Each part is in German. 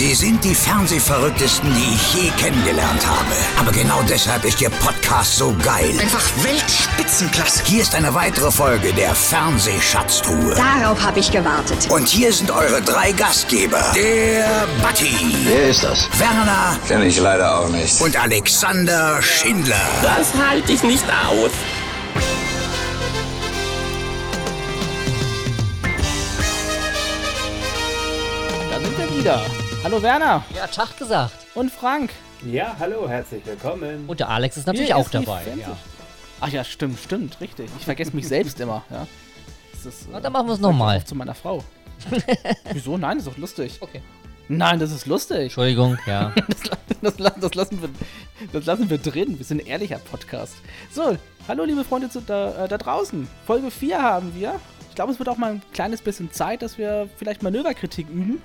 Sie sind die Fernsehverrücktesten, die ich je kennengelernt habe. Aber genau deshalb ist Ihr Podcast so geil. Einfach Weltspitzenklasse. Hier ist eine weitere Folge der Fernsehschatztruhe. Darauf habe ich gewartet. Und hier sind eure drei Gastgeber. Der Batti. Wer ist das? Werner. Kenn ich leider auch nicht. Und Alexander Schindler. Das halte ich nicht aus. Da sind wir wieder. Hallo Werner. Ja, Tag gesagt. Und Frank. Ja, hallo, herzlich willkommen. Und der Alex ist natürlich Hier auch ist dabei. Ja. Ach ja, stimmt, stimmt, richtig. Ich vergesse mich selbst immer. Ja. Das ist, Na, dann machen wir es nochmal. Zu meiner Frau. Wieso? Nein, das ist doch lustig. Okay. Nein, das ist lustig. Entschuldigung, ja. Das, la- das, lassen wir, das lassen wir drin. Wir sind ein ehrlicher Podcast. So, hallo liebe Freunde zu, da, äh, da draußen. Folge 4 haben wir. Ich glaube, es wird auch mal ein kleines bisschen Zeit, dass wir vielleicht Manöverkritik üben.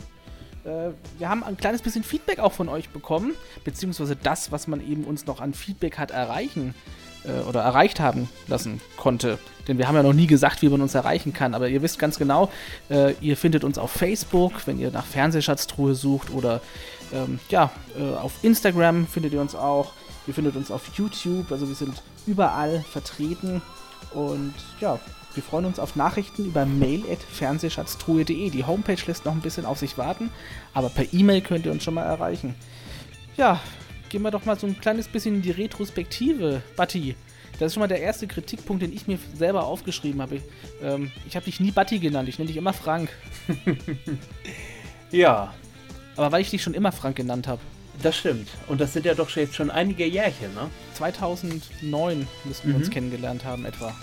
Äh, wir haben ein kleines bisschen Feedback auch von euch bekommen, beziehungsweise das, was man eben uns noch an Feedback hat erreichen äh, oder erreicht haben lassen konnte. Denn wir haben ja noch nie gesagt, wie man uns erreichen kann. Aber ihr wisst ganz genau, äh, ihr findet uns auf Facebook, wenn ihr nach Fernsehschatztruhe sucht oder ähm, ja, äh, auf Instagram findet ihr uns auch. Ihr findet uns auf YouTube, also wir sind überall vertreten. Und ja, wir freuen uns auf Nachrichten über mail.fernsehschatztruhe.de. Die Homepage lässt noch ein bisschen auf sich warten, aber per E-Mail könnt ihr uns schon mal erreichen. Ja, gehen wir doch mal so ein kleines bisschen in die Retrospektive, Batti. Das ist schon mal der erste Kritikpunkt, den ich mir selber aufgeschrieben habe. Ich, ähm, ich habe dich nie Batti genannt, ich nenne dich immer Frank. Ja, Aber weil ich dich schon immer Frank genannt habe. das stimmt. Und das sind ja doch jetzt schon einige Jährchen, ne? 2009 müssten wir uns Mhm. kennengelernt haben etwa.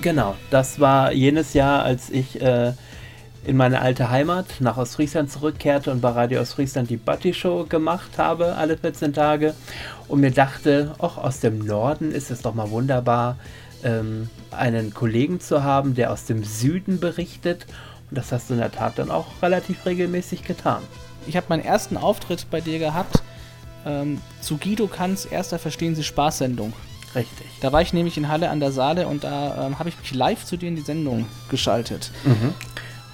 Genau, das war jenes Jahr, als ich äh, in meine alte Heimat nach Ostfriesland zurückkehrte und bei Radio Ostfriesland die Buddy Show gemacht habe, alle 14 Tage. Und mir dachte, auch aus dem Norden ist es doch mal wunderbar, ähm, einen Kollegen zu haben, der aus dem Süden berichtet. Und das hast du in der Tat dann auch relativ regelmäßig getan. Ich habe meinen ersten Auftritt bei dir gehabt ähm, zu Guido Kanz erster Verstehen Sie Spaß-Sendung. Richtig. Da war ich nämlich in Halle an der Saale und da ähm, habe ich mich live zu dir in die Sendung geschaltet.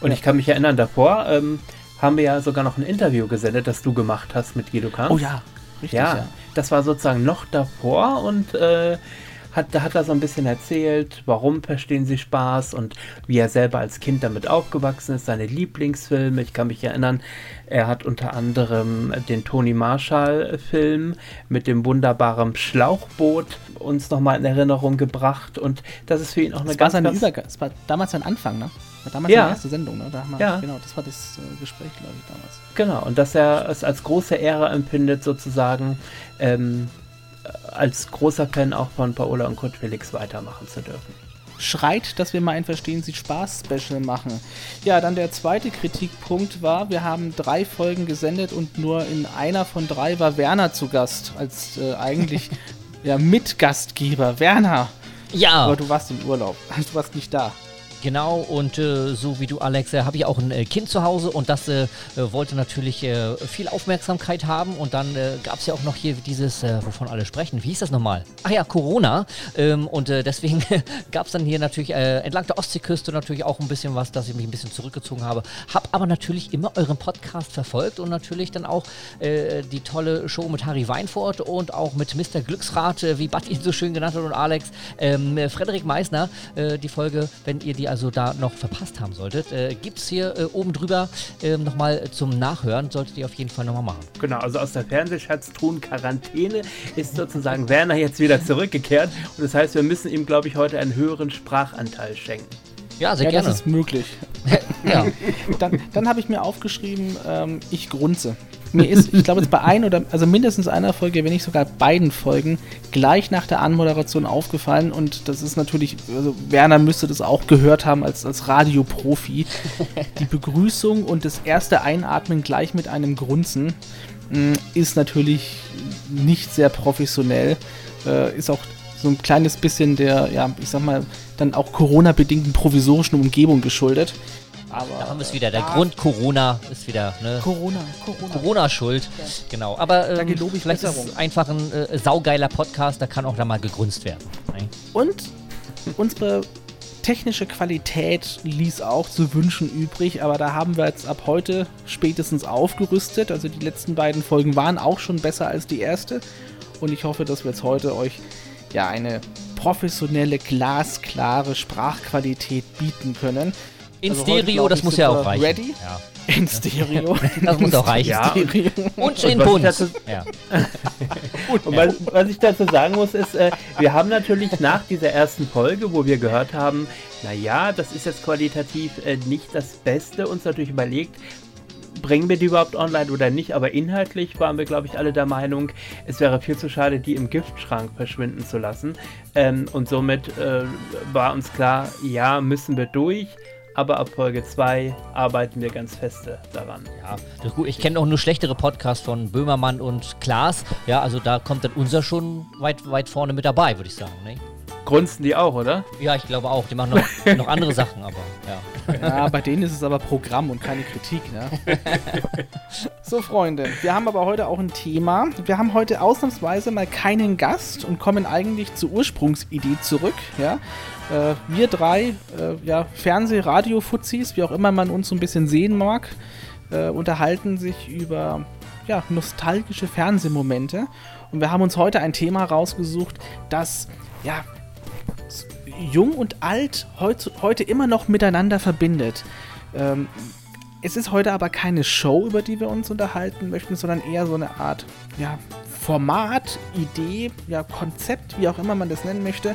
Und Ja. ich kann mich erinnern, davor ähm, haben wir ja sogar noch ein Interview gesendet, das du gemacht hast mit Guido. Oh ja, richtig, ja, ja. das war sozusagen noch davor und äh, hat, da hat er so ein bisschen erzählt, warum verstehen sie Spaß und wie er selber als Kind damit aufgewachsen ist, seine Lieblingsfilme. Ich kann mich erinnern, er hat unter anderem den Tony Marshall-Film mit dem wunderbaren Schlauchboot uns nochmal in Erinnerung gebracht und das ist für ihn auch eine Das war ganz, seine ganz Übergang. Das war damals sein Anfang, ne? War damals Ja. seine erste Sendung, ne? Da haben wir, Ja. Genau, das war das äh, Gespräch, glaube ich, damals. Genau, und dass er es als große Ehre empfindet, sozusagen ähm, als großer Fan auch von Paola und Kurt Felix weitermachen zu dürfen. Schreit, dass wir mal ein Verstehen Sie Spaß-Special machen. Ja, dann der zweite Kritikpunkt war, wir haben drei Folgen gesendet und nur in einer von drei war Werner zu Gast, als äh, eigentlich ja, Mitgastgeber. Werner, Ja, aber du warst im Urlaub, du warst nicht da. Genau. Und äh, so wie du, Alex, äh, habe ich auch ein äh, Kind zu Hause und das äh, äh, wollte natürlich äh, viel Aufmerksamkeit haben. Und dann gab es ja auch noch hier dieses, wovon alle sprechen. Wie hieß das nochmal? Ach ja, Corona. Ähm, und deswegen gab es dann hier natürlich entlang der Ostseeküste natürlich auch ein bisschen was, dass ich mich ein bisschen zurückgezogen habe. Hab aber natürlich immer euren Podcast verfolgt und natürlich dann auch die tolle Show mit Harry Weinfurt und auch mit Mr. Glücksrad, äh, wie Bud ihn so schön genannt hat und Alex, ähm, äh, Frederik Meissner. Die Folge, wenn ihr die also da noch verpasst haben solltet, äh, gibt es hier äh, oben drüber ähm, nochmal zum Nachhören. Solltet ihr auf jeden Fall nochmal machen. Genau, also aus der Fernsehschatztruhen-Quarantäne ist sozusagen Werner jetzt wieder zurückgekehrt. Und das heißt, wir müssen ihm, glaube ich, heute einen höheren Sprachanteil schenken. Ja, sehr ja, gerne. das ist möglich. ja. Dann, dann habe ich mir aufgeschrieben, ähm, ich grunze. Mir ist, ich glaube, jetzt bei ein oder, also mindestens einer Folge, wenn nicht sogar beiden Folgen, gleich nach der Anmoderation aufgefallen. Und das ist natürlich, also Werner müsste das auch gehört haben als, als Radioprofi. Die Begrüßung und das erste Einatmen gleich mit einem Grunzen mh, ist natürlich nicht sehr professionell. Äh, ist auch so ein kleines bisschen der, ja, ich sag mal, dann auch Corona-bedingten provisorischen Umgebung geschuldet. Aber Da haben wir es wieder. Der da- Grund Corona ist wieder, ne? Corona, Corona. Corona schuld. Genau. Aber Da ähm, gelobe ich vielleicht ist es einfach ein äh, saugeiler Podcast, da kann auch da mal gegrunzt werden. Ne? Und unsere technische Qualität ließ auch zu wünschen übrig, aber da haben wir jetzt ab heute spätestens aufgerüstet. Also die letzten beiden Folgen waren auch schon besser als die erste. Und ich hoffe, dass wir jetzt heute euch ja eine professionelle, glasklare Sprachqualität bieten können. In also Stereo, das muss ja auch reichen. Ready? Ja. In Stereo. das muss auch reichen. Ja. Und in Bund. Ja. Und was, was, ich dazu sagen muss, ist, äh, wir haben natürlich nach dieser ersten Folge, wo wir gehört haben, naja, das ist jetzt qualitativ äh, nicht das Beste, uns natürlich überlegt, bringen wir die überhaupt online oder nicht, aber inhaltlich waren wir, glaube ich, alle der Meinung, es wäre viel zu schade, die im Giftschrank verschwinden zu lassen. Ähm, und somit äh, war uns klar, ja, müssen wir durch. Aber ab Folge 2 arbeiten wir ganz feste daran. Ja, das gut. Ich kenne auch nur schlechtere Podcasts von Böhmermann und Klaas. Ja, also da kommt dann unser schon weit, weit vorne mit dabei, würde ich sagen. Ne? Grunzen die auch, oder? Ja, ich glaube auch. Die machen noch, noch andere Sachen, aber ja. Ja, bei denen ist es aber Programm und keine Kritik, ne? so, Freunde, wir haben aber heute auch ein Thema. Wir haben heute ausnahmsweise mal keinen Gast und kommen eigentlich zur Ursprungsidee zurück, ja. Äh, wir drei, äh, ja, Fernseh-, Radio-, Fuzis, wie auch immer man uns so ein bisschen sehen mag, äh, unterhalten sich über ja, nostalgische Fernsehmomente. Und wir haben uns heute ein Thema rausgesucht, das ja jung und alt heut, heute immer noch miteinander verbindet. Ähm, es ist heute aber keine Show, über die wir uns unterhalten möchten, sondern eher so eine Art ja, Format, Idee, ja, Konzept, wie auch immer man das nennen möchte.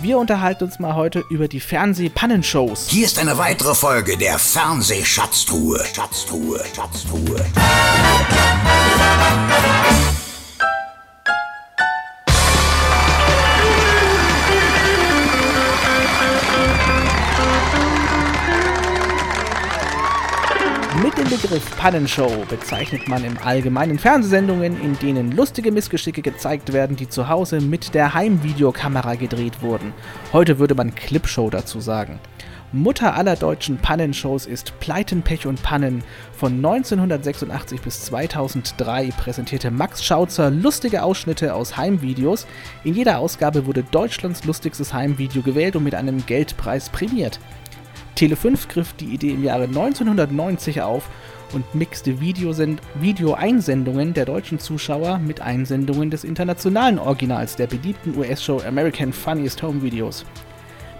Wir unterhalten uns mal heute über die Fernsehpannenshows. Hier ist eine weitere Folge der Fernsehschatztruhe. Schatztruhe, Schatztruhe. Mit Begriff Pannenshow bezeichnet man im Allgemeinen Fernsehsendungen, in denen lustige Missgeschicke gezeigt werden, die zu Hause mit der Heimvideokamera gedreht wurden. Heute würde man Clipshow dazu sagen. Mutter aller deutschen Pannenshows ist Pleiten, Pech und Pannen. Von 1986 bis 2003 präsentierte Max Schautzer lustige Ausschnitte aus Heimvideos. In jeder Ausgabe wurde Deutschlands lustigstes Heimvideo gewählt und mit einem Geldpreis prämiert. Tele5 griff die Idee im Jahre 1990 auf und mixte Videoeinsendungen der deutschen Zuschauer mit Einsendungen des internationalen Originals der beliebten US-Show American Funniest Home Videos.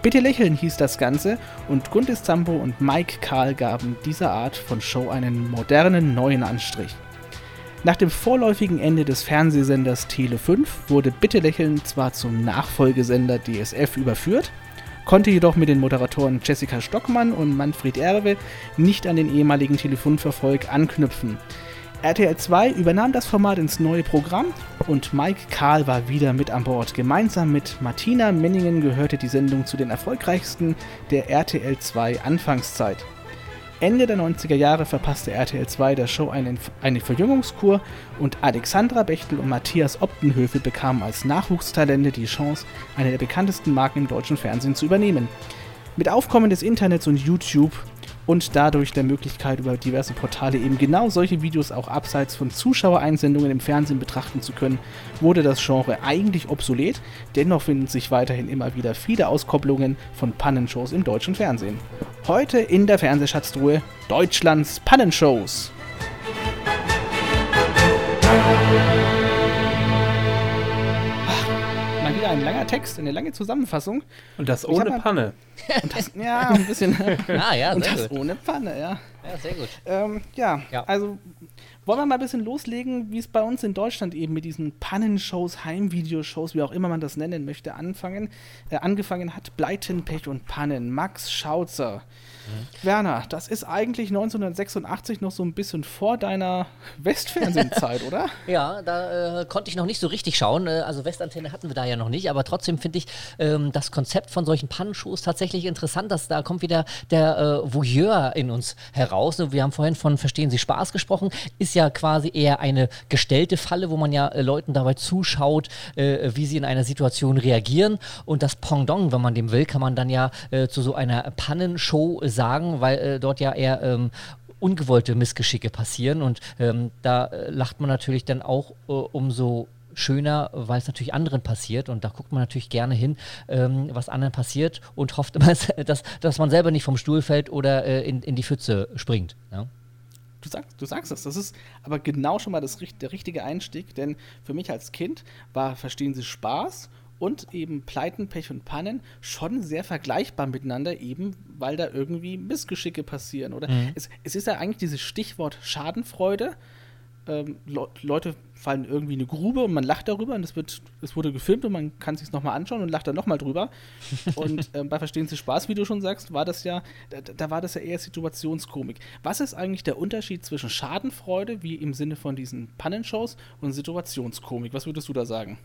Bitte lächeln hieß das Ganze und Guntis Zambo und Mike Karl gaben dieser Art von Show einen modernen neuen Anstrich. Nach dem vorläufigen Ende des Fernsehsenders Tele5 wurde Bitte lächeln zwar zum Nachfolgesender DSF überführt, konnte jedoch mit den Moderatoren Jessica Stockmann und Manfred Erwe nicht an den ehemaligen Telefonverfolg anknüpfen. RTL 2 übernahm das Format ins neue Programm und Mike Karl war wieder mit an Bord. Gemeinsam mit Martina Menningen gehörte die Sendung zu den erfolgreichsten der RTL 2 Anfangszeit. Ende der 90er Jahre verpasste RTL 2 der Show eine, eine Verjüngungskur und Alexandra Bechtel und Matthias Optenhöfel bekamen als Nachwuchstalente die Chance, eine der bekanntesten Marken im deutschen Fernsehen zu übernehmen. Mit Aufkommen des Internets und YouTube und dadurch der Möglichkeit, über diverse Portale eben genau solche Videos auch abseits von Zuschauereinsendungen im Fernsehen betrachten zu können, wurde das Genre eigentlich obsolet. Dennoch finden sich weiterhin immer wieder viele Auskopplungen von Pannenshows im deutschen Fernsehen. Heute in der Fernsehschatztruhe Deutschlands Pannenshows. wieder ein langer Text, eine lange Zusammenfassung. Und das ohne mal, Panne. Und das, ja, ein bisschen. ah, ja, und das gut. ohne Panne, ja. Ja, sehr gut. Ähm, ja, ja, also wollen wir mal ein bisschen loslegen, wie es bei uns in Deutschland eben mit diesen Pannenshows, Heimvideoshows, wie auch immer man das nennen möchte, anfangen, äh, angefangen hat. Pleiten, Pech und Pannen. Max Schautzer. Werner, das ist eigentlich 1986 noch so ein bisschen vor deiner Westfernsehenzeit, oder? Ja, da äh, konnte ich noch nicht so richtig schauen. Äh, also Westantenne hatten wir da ja noch nicht, aber trotzdem finde ich ähm, das Konzept von solchen Pannenshows tatsächlich interessant, dass da kommt wieder der äh, Voyeur in uns heraus. Wir haben vorhin von Verstehen Sie Spaß gesprochen, ist ja quasi eher eine gestellte Falle, wo man ja äh, Leuten dabei zuschaut, äh, wie sie in einer Situation reagieren. Und das Pendant, wenn man dem will, kann man dann ja äh, zu so einer Pannenshow sagen, weil äh, dort ja eher ähm, ungewollte Missgeschicke passieren und ähm, da äh, lacht man natürlich dann auch äh, umso schöner, weil es natürlich anderen passiert und da guckt man natürlich gerne hin, ähm, was anderen passiert und hofft immer, dass, dass man selber nicht vom Stuhl fällt oder äh, in, in die Pfütze springt. Ja? Du sagst, du sagst es, das ist aber genau schon mal das, der richtige Einstieg, denn für mich als Kind war Verstehen Sie Spaß und eben Pleiten, Pech und Pannen schon sehr vergleichbar miteinander, eben weil da irgendwie Missgeschicke passieren. Oder mhm. es, es, ist ja eigentlich dieses Stichwort Schadenfreude. Ähm, Le Leute fallen irgendwie in eine Grube und man lacht darüber und es wird, es wurde gefilmt und man kann sich nochmal anschauen und lacht dann nochmal drüber. und ähm, bei Verstehen Sie Spaß, wie du schon sagst, war das ja, da, da, war das ja eher Situationskomik. Was ist eigentlich der Unterschied zwischen Schadenfreude, wie im Sinne von diesen Pannenshows, und Situationskomik? Was würdest du da sagen?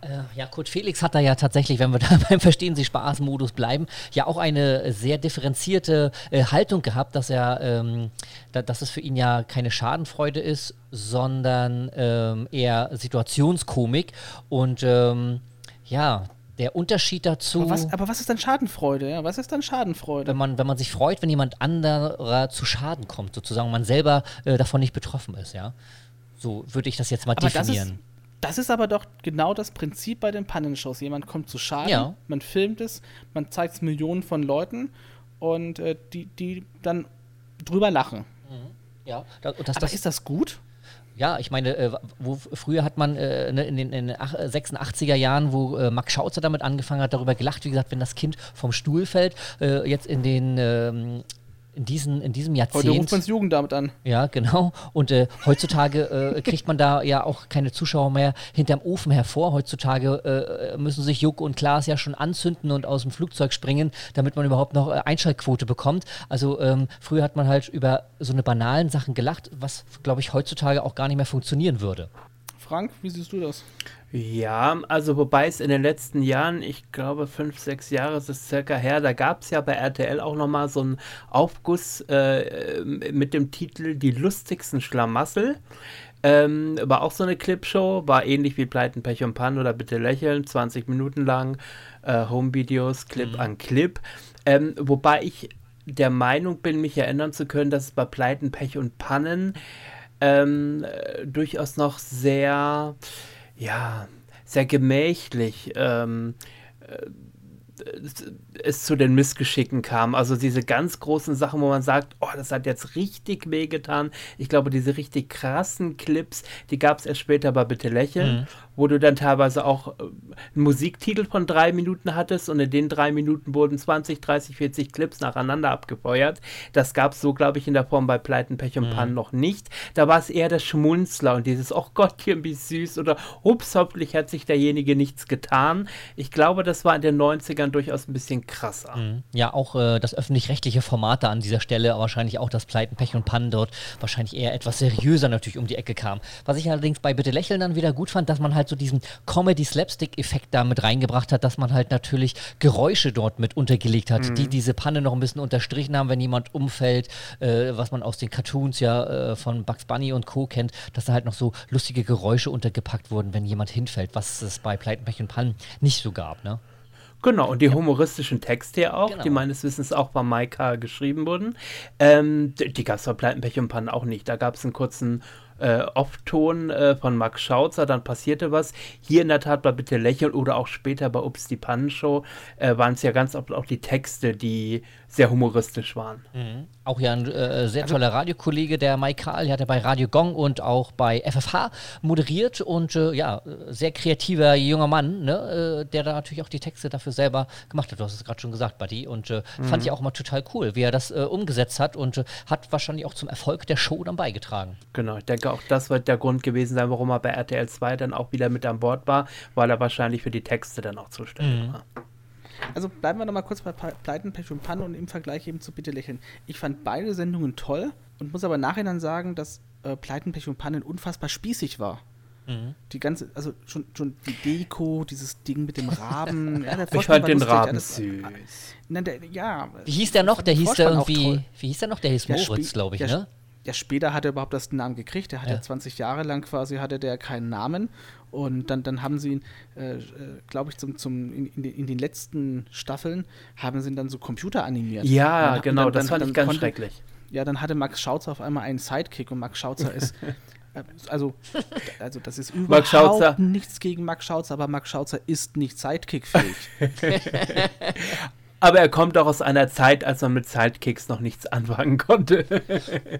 Äh, ja, Kurt Felix hat da ja tatsächlich, wenn wir da beim Verstehen Sie Spaß-Modus bleiben, ja auch eine sehr differenzierte äh, Haltung gehabt, dass er, ähm, da, dass es für ihn ja keine Schadenfreude ist, sondern ähm, eher Situationskomik und ähm, ja, der Unterschied dazu. Aber was, aber was, ist dann Schadenfreude? Ja? Was ist dann Schadenfreude? Wenn man, wenn man sich freut, wenn jemand anderer zu Schaden kommt, sozusagen, man selber äh, davon nicht betroffen ist, ja. So würde ich das jetzt mal aber definieren. Das ist aber doch genau das Prinzip bei den Pannenshows. Jemand kommt zu Schaden, ja. man filmt es, man zeigt es Millionen von Leuten und äh, die, die dann drüber lachen. Mhm. Ja, das, das, aber ist das gut? Ja, ich meine, äh, wo früher hat man äh, ne, in den in 86er Jahren, wo äh, Max Schauzer damit angefangen hat, darüber gelacht, wie gesagt, wenn das Kind vom Stuhl fällt, äh, jetzt in den ähm, in, diesen, in diesem Jahrzehnt. Heute ruft man das Jugendamt an. Ja, genau. Und äh, heutzutage äh, kriegt man da ja auch keine Zuschauer mehr hinterm Ofen hervor. Heutzutage äh, müssen sich Juck und Klaas ja schon anzünden und aus dem Flugzeug springen, damit man überhaupt noch äh, Einschaltquote bekommt. Also ähm, früher hat man halt über so eine banalen Sachen gelacht, was, glaube ich, heutzutage auch gar nicht mehr funktionieren würde. Frank, wie siehst du das? Ja, also wobei es in den letzten Jahren, ich glaube fünf, sechs Jahre ist es circa her, da gab es ja bei RTL auch nochmal so einen Aufguss äh, mit dem Titel Die lustigsten Schlamassel. Ähm, war auch so eine Clipshow, war ähnlich wie Pleiten, Pech und Pan oder Bitte lächeln, 20 Minuten lang, äh, Home-Videos, Clip mhm. an Clip. Ähm, wobei ich der Meinung bin, mich erinnern zu können, dass es bei Pleiten, Pech und Pannen ähm, äh, durchaus noch sehr, ja, sehr gemächlich ähm, äh, es zu den Missgeschicken kam. Also diese ganz großen Sachen, wo man sagt, oh, das hat jetzt richtig wehgetan. Ich glaube, diese richtig krassen Clips, die gab es erst später bei Bitte Lächeln, mhm. wo du dann teilweise auch äh, einen Musiktitel von drei Minuten hattest und in den drei Minuten wurden 20, 30, 40 Clips nacheinander abgefeuert. Das gab es so, glaube ich, in der Form bei Pleiten, Pech und mhm. Pannen noch nicht. Da war es eher das Schmunzler und dieses, oh Gottchen, wie süß oder ups, hoffentlich hat sich derjenige nichts getan. Ich glaube, das war in den 90ern durchaus ein bisschen krasser. Mhm. Ja, auch äh, das öffentlich-rechtliche Format da an dieser Stelle, aber wahrscheinlich auch das Pleiten, Pech und Pannen dort wahrscheinlich eher etwas seriöser natürlich um die Ecke kam. Was ich allerdings bei Bitte Lächeln dann wieder gut fand, dass man halt so diesen Comedy-Slapstick-Effekt da mit reingebracht hat, dass man halt natürlich Geräusche dort mit untergelegt hat, mhm. die diese Panne noch ein bisschen unterstrichen haben, wenn jemand umfällt, äh, was man aus den Cartoons ja äh, von Bugs Bunny und Co. kennt, dass da halt noch so lustige Geräusche untergepackt wurden, wenn jemand hinfällt, was es bei Pleiten, Pech und Pannen nicht so gab, ne? Genau, und die ja. humoristischen Texte ja auch, genau. die meines Wissens auch bei Maika geschrieben wurden. Ähm, die gab es bei Pleiten, Pech und Pannen auch nicht. Da gab es einen kurzen äh, Off-Ton äh, von Max Schautzer, dann passierte was. Hier in der Tat bei Bitte lächeln oder auch später bei Ups die Pannenshow äh, waren es ja ganz oft auch die Texte, die sehr humoristisch waren. Mhm. Auch ja ein äh, sehr also toller Radiokollege, der Mike Karl, der hat bei Radio Gong und auch bei FFH moderiert und äh, ja, sehr kreativer junger Mann, ne, äh, der da natürlich auch die Texte dafür selber gemacht hat. Du hast es gerade schon gesagt, Buddy, und mhm. fand ich auch mal total cool, wie er das umgesetzt hat und hat wahrscheinlich auch zum Erfolg der Show dann beigetragen. Genau, ich denke denke, auch das wird der Grund gewesen sein, warum er bei RTL 2 dann auch wieder mit an Bord war, weil er wahrscheinlich für die Texte dann auch zuständig mhm. war. Also bleiben wir nochmal kurz bei Pleiten, Pech und Panne und im Vergleich eben zu Bitte lächeln. Ich fand beide Sendungen toll und muss aber nachher sagen, dass äh, Pleiten, Pech und Pannen unfassbar spießig war. Mhm. Die ganze, also schon, schon die Deko, dieses Ding mit dem Raben. ja, ich fand den Raben ja, süß. Na, der, ja, wie hieß der noch? Der hieß der irgendwie, wie hieß der noch? Der hieß Moritz, glaube ich, ne? Ja, später hat er überhaupt das Namen gekriegt. Der hat ja. ja 20 Jahre lang quasi hatte der keinen Namen. Und dann, dann haben sie ihn, äh, äh glaube ich, zum, zum, in, in, in, den letzten Staffeln haben sie ihn dann so Computer animiert. Ja, dann, genau, dann, das fand ich ganz konnte, schrecklich. Ja, dann hatte Max Schautzer auf einmal einen Sidekick und Max Schautzer ist Äh, Also, also das ist überhaupt nichts gegen Max Schautzer, aber Max Schautzer ist nicht Sidekick-fähig. Aber er kommt auch aus einer Zeit, als man mit Sidekicks noch nichts anfangen konnte.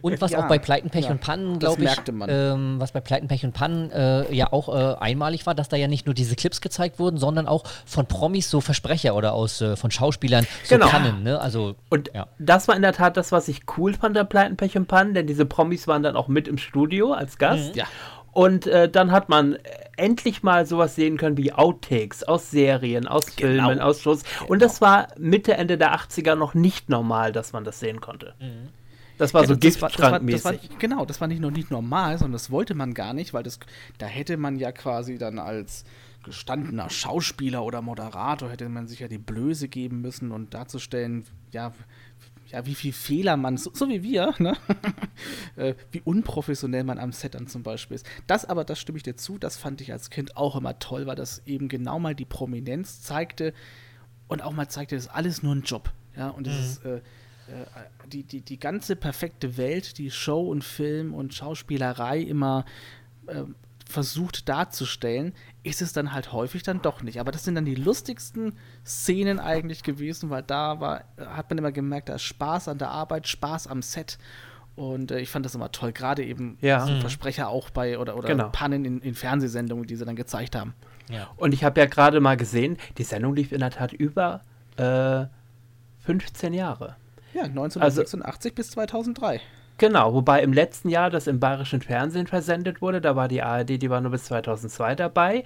Und was Ja, auch bei Pleiten, Pech ja, und Pannen, glaube ich, merkte man. Ähm, was bei Pleiten, Pech und Pannen äh, ja auch äh, einmalig war, dass da ja nicht nur diese Clips gezeigt wurden, sondern auch von Promis so Versprecher oder aus äh, von Schauspielern so Genau. Pannen, ne? Also Und ja. das war in der Tat das, was ich cool fand der Pleiten, Pech und Pannen, denn diese Promis waren dann auch mit im Studio als Gast. Ja. Und äh, dann hat man endlich mal sowas sehen können wie Outtakes aus Serien, aus Genau. Filmen, aus Shows. Und das war Mitte, Ende der 80er noch nicht normal, dass man das sehen konnte. Das war Ja, so Giftschrankmäßig. Genau, das war nicht nur nicht normal, sondern das wollte man gar nicht, weil das, da hätte man ja quasi dann als gestandener Schauspieler oder Moderator hätte man sich ja die Blöße geben müssen und darzustellen, ja, ja, wie viel Fehler man, so, so wie wir, ne? äh, wie unprofessionell man am Set dann zum Beispiel ist. Das aber, das stimme ich dir zu, das fand ich als Kind auch immer toll, weil das eben genau mal die Prominenz zeigte und auch mal zeigte, das ist alles nur ein Job. Ja, und es ist, äh, äh, die, die, die ganze perfekte Welt, die Show und Film und Schauspielerei immer äh, versucht darzustellen, ist es dann halt häufig dann doch nicht. Aber das sind dann die lustigsten Szenen eigentlich gewesen, weil da war, hat man immer gemerkt, da ist Spaß an der Arbeit, Spaß am Set. Und äh, ich fand das immer toll, gerade eben Ja. so Mhm. Versprecher auch bei oder, oder Genau. Pannen in, in Fernsehsendungen, die sie dann gezeigt haben. Und ich habe ja gerade mal gesehen, die Sendung lief in der Tat über äh, 15 Jahre. Ja, 1986 bis 2003. Genau, wobei im letzten Jahr das im bayerischen Fernsehen versendet wurde, da war die ARD, die war nur bis 2002 dabei.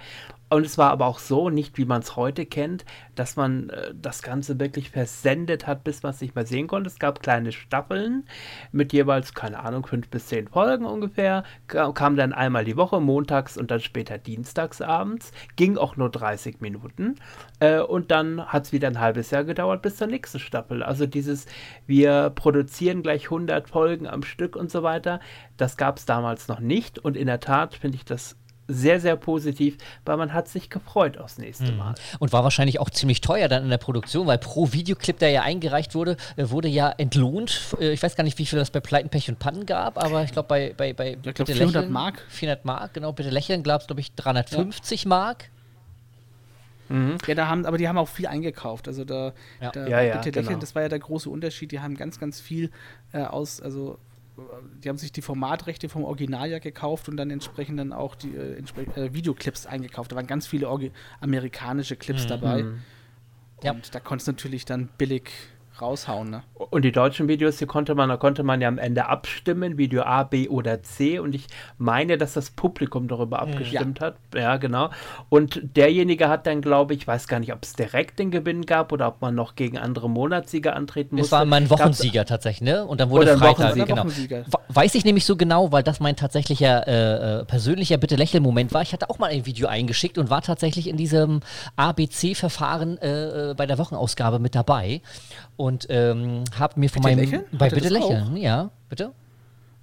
Und es war aber auch so, nicht wie man es heute kennt, dass man äh, das Ganze wirklich versendet hat, bis man es nicht mehr sehen konnte. Es gab kleine Staffeln mit jeweils, keine Ahnung, fünf bis zehn Folgen ungefähr. Ka- Kam dann einmal die Woche, montags und dann später dienstags abends. Ging auch nur 30 Minuten. Äh, und dann hat es wieder ein halbes Jahr gedauert bis zur nächsten Staffel. Also dieses, wir produzieren gleich 100 Folgen am Stück und so weiter, das gab es damals noch nicht. Und in der Tat finde ich das sehr, sehr positiv, weil man hat sich gefreut aufs nächste Mal. Und war wahrscheinlich auch ziemlich teuer dann in der Produktion, weil pro Videoclip, der ja eingereicht wurde, äh, wurde ja entlohnt. Äh, Ich weiß gar nicht, wie viel das bei Pleiten, Pech und Pannen gab, aber ich glaube bei, bei, bei glaub, Bitte 400 Lächeln- Mark. 400 Mark, genau, bitte lächeln, gab es glaube ich 350 Mark. Ja, da haben, aber die haben auch viel eingekauft. Also da, Ja. da Ja, ja, bitte lächeln, genau. das war ja der große Unterschied. Die haben ganz, ganz viel äh, aus, also die haben sich die Formatrechte vom Original ja gekauft und dann entsprechend dann auch die äh, entspre- äh, Videoclips eingekauft. Da waren ganz viele Orgi amerikanische Clips dabei. Und Ja. da konntest du natürlich dann billig raushauen, ne? Und die deutschen Videos, die konnte man, da konnte man ja am Ende abstimmen, Video A, B oder C. Und ich meine, dass das Publikum darüber abgestimmt hat. Ja, genau. Und derjenige hat dann, glaube ich, weiß gar nicht, ob es direkt den Gewinn gab oder ob man noch gegen andere Monatssieger antreten musste. Es war mein Gab's- Wochensieger tatsächlich, ne? Und dann wurde Oder Freitag, Wochensieger. genau. Wochensieger. We- Weiß ich nämlich so genau, weil das mein tatsächlicher äh, äh, persönlicher Bitte lächeln Moment war. Ich hatte auch mal ein Video eingeschickt und war tatsächlich in diesem ABC-Verfahren äh, äh, bei der Wochenausgabe mit dabei und ähm, habe mir von Bitte meinem lächeln? bei Bitte das auch? lächeln, ja, bitte.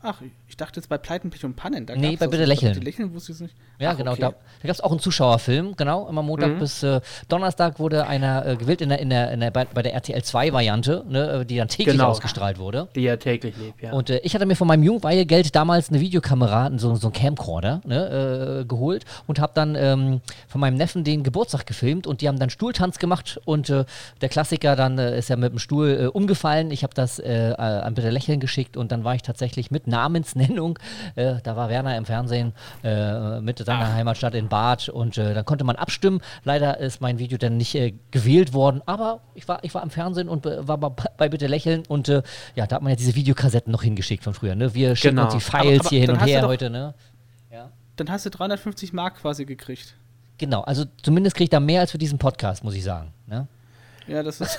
Ach, ich dachte jetzt bei Pleiten, Pech und Pannen. Da Nee, bei Bitte lächeln. Bitte lächeln wusste ich es nicht. Ja, Ach, genau. okay. Da, da gab es auch einen Zuschauerfilm, genau. Immer Montag Mhm. bis äh, Donnerstag wurde einer äh, gewählt in der, in der, in der, bei, bei der RTL 2-Variante, ne, äh, die dann täglich Genau. ausgestrahlt wurde. Die ja täglich lief, ja. Und äh, ich hatte mir von meinem Jungweihegeld damals eine Videokamera, so, so ein Camcorder, ne, äh, geholt und habe dann ähm, von meinem Neffen den Geburtstag gefilmt und die haben dann Stuhltanz gemacht und äh, der Klassiker dann ist ja mit dem Stuhl umgefallen. Ich habe das an Bitte Lächeln geschickt und dann war ich tatsächlich mit Namensnennung, äh, da war Werner im Fernsehen äh, mit seiner Heimatstadt in Bad und äh, dann konnte man abstimmen. Leider ist mein Video dann nicht äh, gewählt worden, aber ich war, ich war im Fernsehen und äh, war bei, bei Bitte Lächeln und äh, ja, da hat man ja diese Videokassetten noch hingeschickt von früher. Ne? Wir schicken Genau. uns die Files aber hier hin und her doch- heute. Ne? Dann hast du 350 Mark quasi gekriegt. Genau, also zumindest kriegt er mehr als für diesen Podcast, muss ich sagen. Ne? Ja, das ist.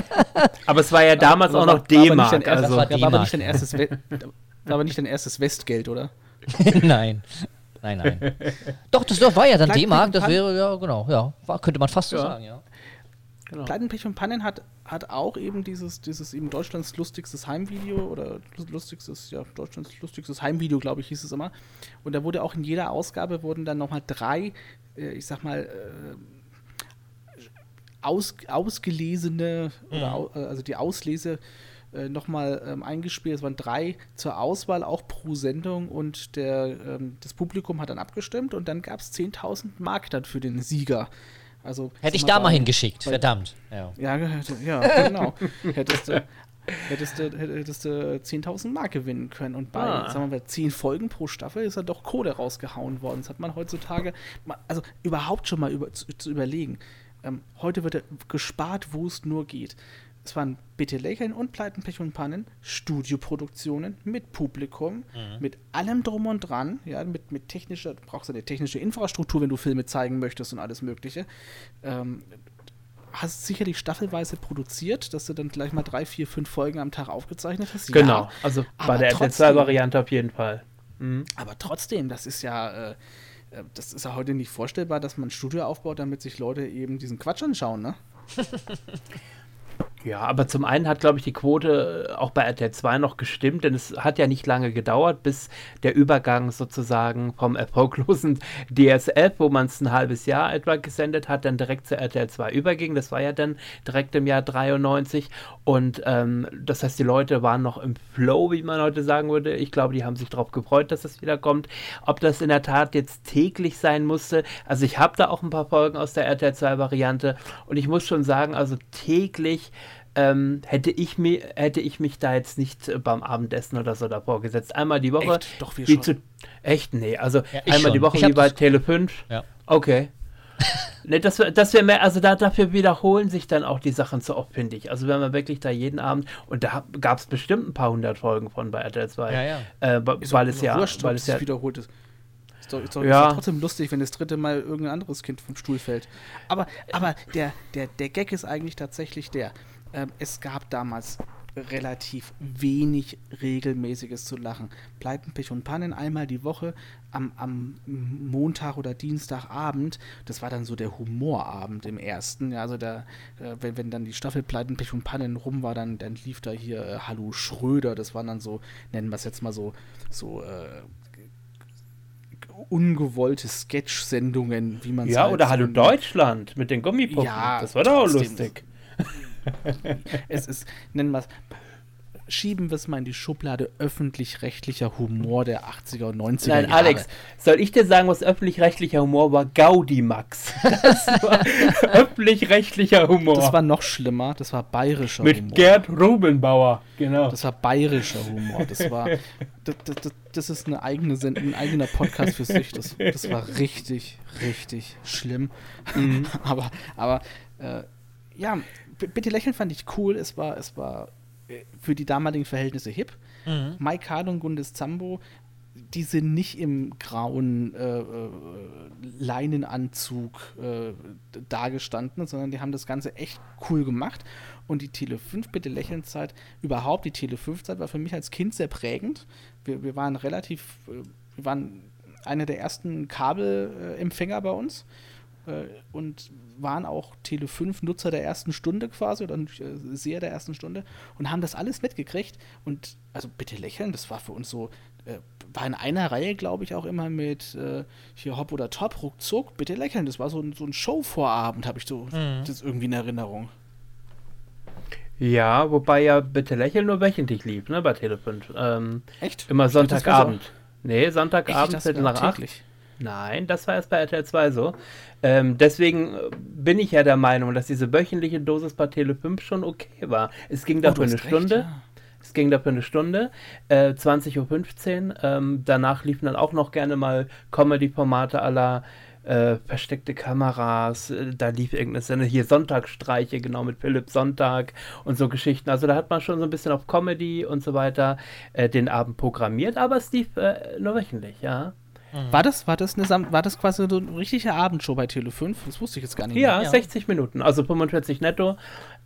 aber es war ja damals Aber auch war- noch war aber D-Mark. Also, war ja, war aber nicht dein erstes war aber nicht dein erstes Westgeld, oder? nein. Nein, nein. Doch, das war ja dann D-Mark, das wäre, ja, genau, ja. War, könnte man fast so Ja. sagen, ja. Pleiten, Pech und Pannen hat, hat auch eben dieses, dieses eben Deutschlands lustigstes Heimvideo oder lustigstes, ja, Deutschlands lustigstes Heimvideo, glaube ich, hieß es immer. Und da wurde auch in jeder Ausgabe wurden dann nochmal drei, äh, ich sag mal, äh, aus, ausgelesene, oder au, äh, also die Auslese äh, nochmal ähm, eingespielt. Es waren drei zur Auswahl, auch pro Sendung und der, ähm, das Publikum hat dann abgestimmt und dann gab es 10.000 Mark dann für den Sieger. Also, Hätte ich da mal hingeschickt, bei- verdammt. Ja. Ja, ja genau. hättest du, hättest du, hättest du 10.000 Mark gewinnen können. Und bei, Ah. sagen wir mal, 10 Folgen pro Staffel ist ja doch Kohle rausgehauen worden. Das hat man heutzutage, also überhaupt schon mal über, zu, zu überlegen. Ähm, heute wird gespart, wo es nur geht. Es waren Bitte Lächeln und Pleiten, Pech und Pannen, Studioproduktionen mit Publikum, mit allem drum und dran, ja, mit, mit technischer, du brauchst eine technische Infrastruktur, wenn du Filme zeigen möchtest und alles Mögliche. Ähm, hast sicherlich staffelweise produziert, dass du dann gleich mal drei, vier, fünf Folgen am Tag aufgezeichnet hast. Genau, Ja, also bei aber der trotzdem- RTL2-Variante auf jeden Fall. Aber trotzdem, das ist ja, äh, äh, das ist ja heute nicht vorstellbar, dass man ein Studio aufbaut, damit sich Leute eben diesen Quatsch anschauen, ne? Ja, aber zum einen hat, glaube ich, die Quote äh, auch bei RTL 2 noch gestimmt, denn es hat ja nicht lange gedauert, bis der Übergang sozusagen vom erfolglosen DSF, wo man es ein halbes Jahr etwa gesendet hat, dann direkt zu RTL 2 überging. Das war ja dann direkt im Jahr 93 und ähm, das heißt, die Leute waren noch im Flow, wie man heute sagen würde. Ich glaube, die haben sich darauf gefreut, dass es wieder kommt. Ob das in der Tat jetzt täglich sein musste, also ich habe da auch ein paar Folgen aus der RTL 2 Variante und ich muss schon sagen, also täglich ähm, hätte, ich mir, hätte ich mich da jetzt nicht äh, beim Abendessen oder so davor gesetzt. Einmal die Woche. Echt? Doch, wir wie schon. Zu, echt? Nee, also Ja, einmal die schon. Woche Ich hab wie bei Tele 5. Ja. Okay. ne, das wäre das wär mehr, also da, dafür wiederholen sich dann auch die Sachen zu oft, finde ich. Also wenn man wirklich da jeden Abend, und da gab es bestimmt ein paar hundert Folgen von bei RTL 2. Ja, ja. Äh, weil es ja, wurscht, weil es ja wiederholt ist. Ist doch, ist, doch, Ja. ist trotzdem lustig, wenn das dritte Mal irgendein anderes Kind vom Stuhl fällt. Aber, aber der, der, der Gag ist eigentlich tatsächlich der. Ähm, es gab damals relativ wenig regelmäßiges zu lachen. Pleiten, Pech und Pannen einmal die Woche am, am Montag oder Dienstagabend. Das war dann so der Humorabend im ersten. Ja, also da, äh, wenn, wenn dann die Staffel Pleiten, Pech und Pannen rum war, dann, dann lief da hier äh, Hallo Schröder. Das waren dann so, nennen wir es jetzt mal so, so äh, ungewollte Sketch-Sendungen, wie man ja, halt oder so Hallo Deutschland mit den Gummipuppen. Ja, das war doch auch lustig. Es ist, nennen wir es, schieben wir es mal in die Schublade öffentlich-rechtlicher Humor der 80er und 90er Nein, Jahre. Alex, soll ich dir sagen, was öffentlich-rechtlicher Humor war? Gaudimax. Das war öffentlich-rechtlicher Humor. Das war noch schlimmer, das war bayerischer mit Humor. Gerd Rubenbauer, genau. Das war bayerischer Humor. Das war. Das, das, das, ist eine eigene Send ein eigener Podcast für sich. Das, das war richtig, richtig schlimm. aber, aber äh, ja, bitte lächeln fand ich cool. Es war, es war äh, für die damaligen Verhältnisse hip. Mike Carl und Gundes Zambo, die sind nicht im grauen äh, äh, Leinenanzug äh, dagestanden, sondern die haben das Ganze echt cool gemacht. Und die Tele 5 bitte lächeln Zeit, überhaupt die Tele 5 Zeit war für mich als Kind sehr prägend. Wir, wir waren relativ, äh, wir waren einer der ersten Kabelempfänger bei uns und waren auch Tele 5 Nutzer der ersten Stunde quasi oder äh, Seher der ersten Stunde und haben das alles mitgekriegt und also bitte lächeln, das war für uns so äh, war in einer Reihe, glaube ich, auch immer mit äh, hier Hopp oder Top, ruckzuck, bitte lächeln. Das war so ein, so ein Show-Vorabend, habe ich so das irgendwie in Erinnerung. Ja, wobei ja bitte lächeln nur wöchentlich lief, ne, bei Tele 5. Ähm, Echt? immer Sonntagabend. so- Nee, Echt, Sonntagabend, das Viertel nach acht. Nein, das war erst bei RTL 2 so. Ähm, deswegen äh, bin ich ja der Meinung, dass diese wöchentliche Dosis bei Tele 5 schon okay war. Es ging Oh, dafür du eine recht, Stunde. ja. Es ging dafür eine Stunde, äh, 20.15 Uhr. Ähm, danach liefen dann auch noch gerne mal Comedy-Formate aller äh, versteckte Kameras. Äh, da lief irgendeine Sende, hier Sonntagsstreiche, genau mit Philipp Sonntag und so Geschichten. Also da hat man schon so ein bisschen auf Comedy und so weiter äh, den Abend programmiert, aber es lief äh, nur wöchentlich, ja. War das, war das eine Sam war das quasi so eine richtige Abendshow bei Tele 5? Das wusste ich jetzt gar nicht. Ja, mehr. 60 Minuten, also 45 netto.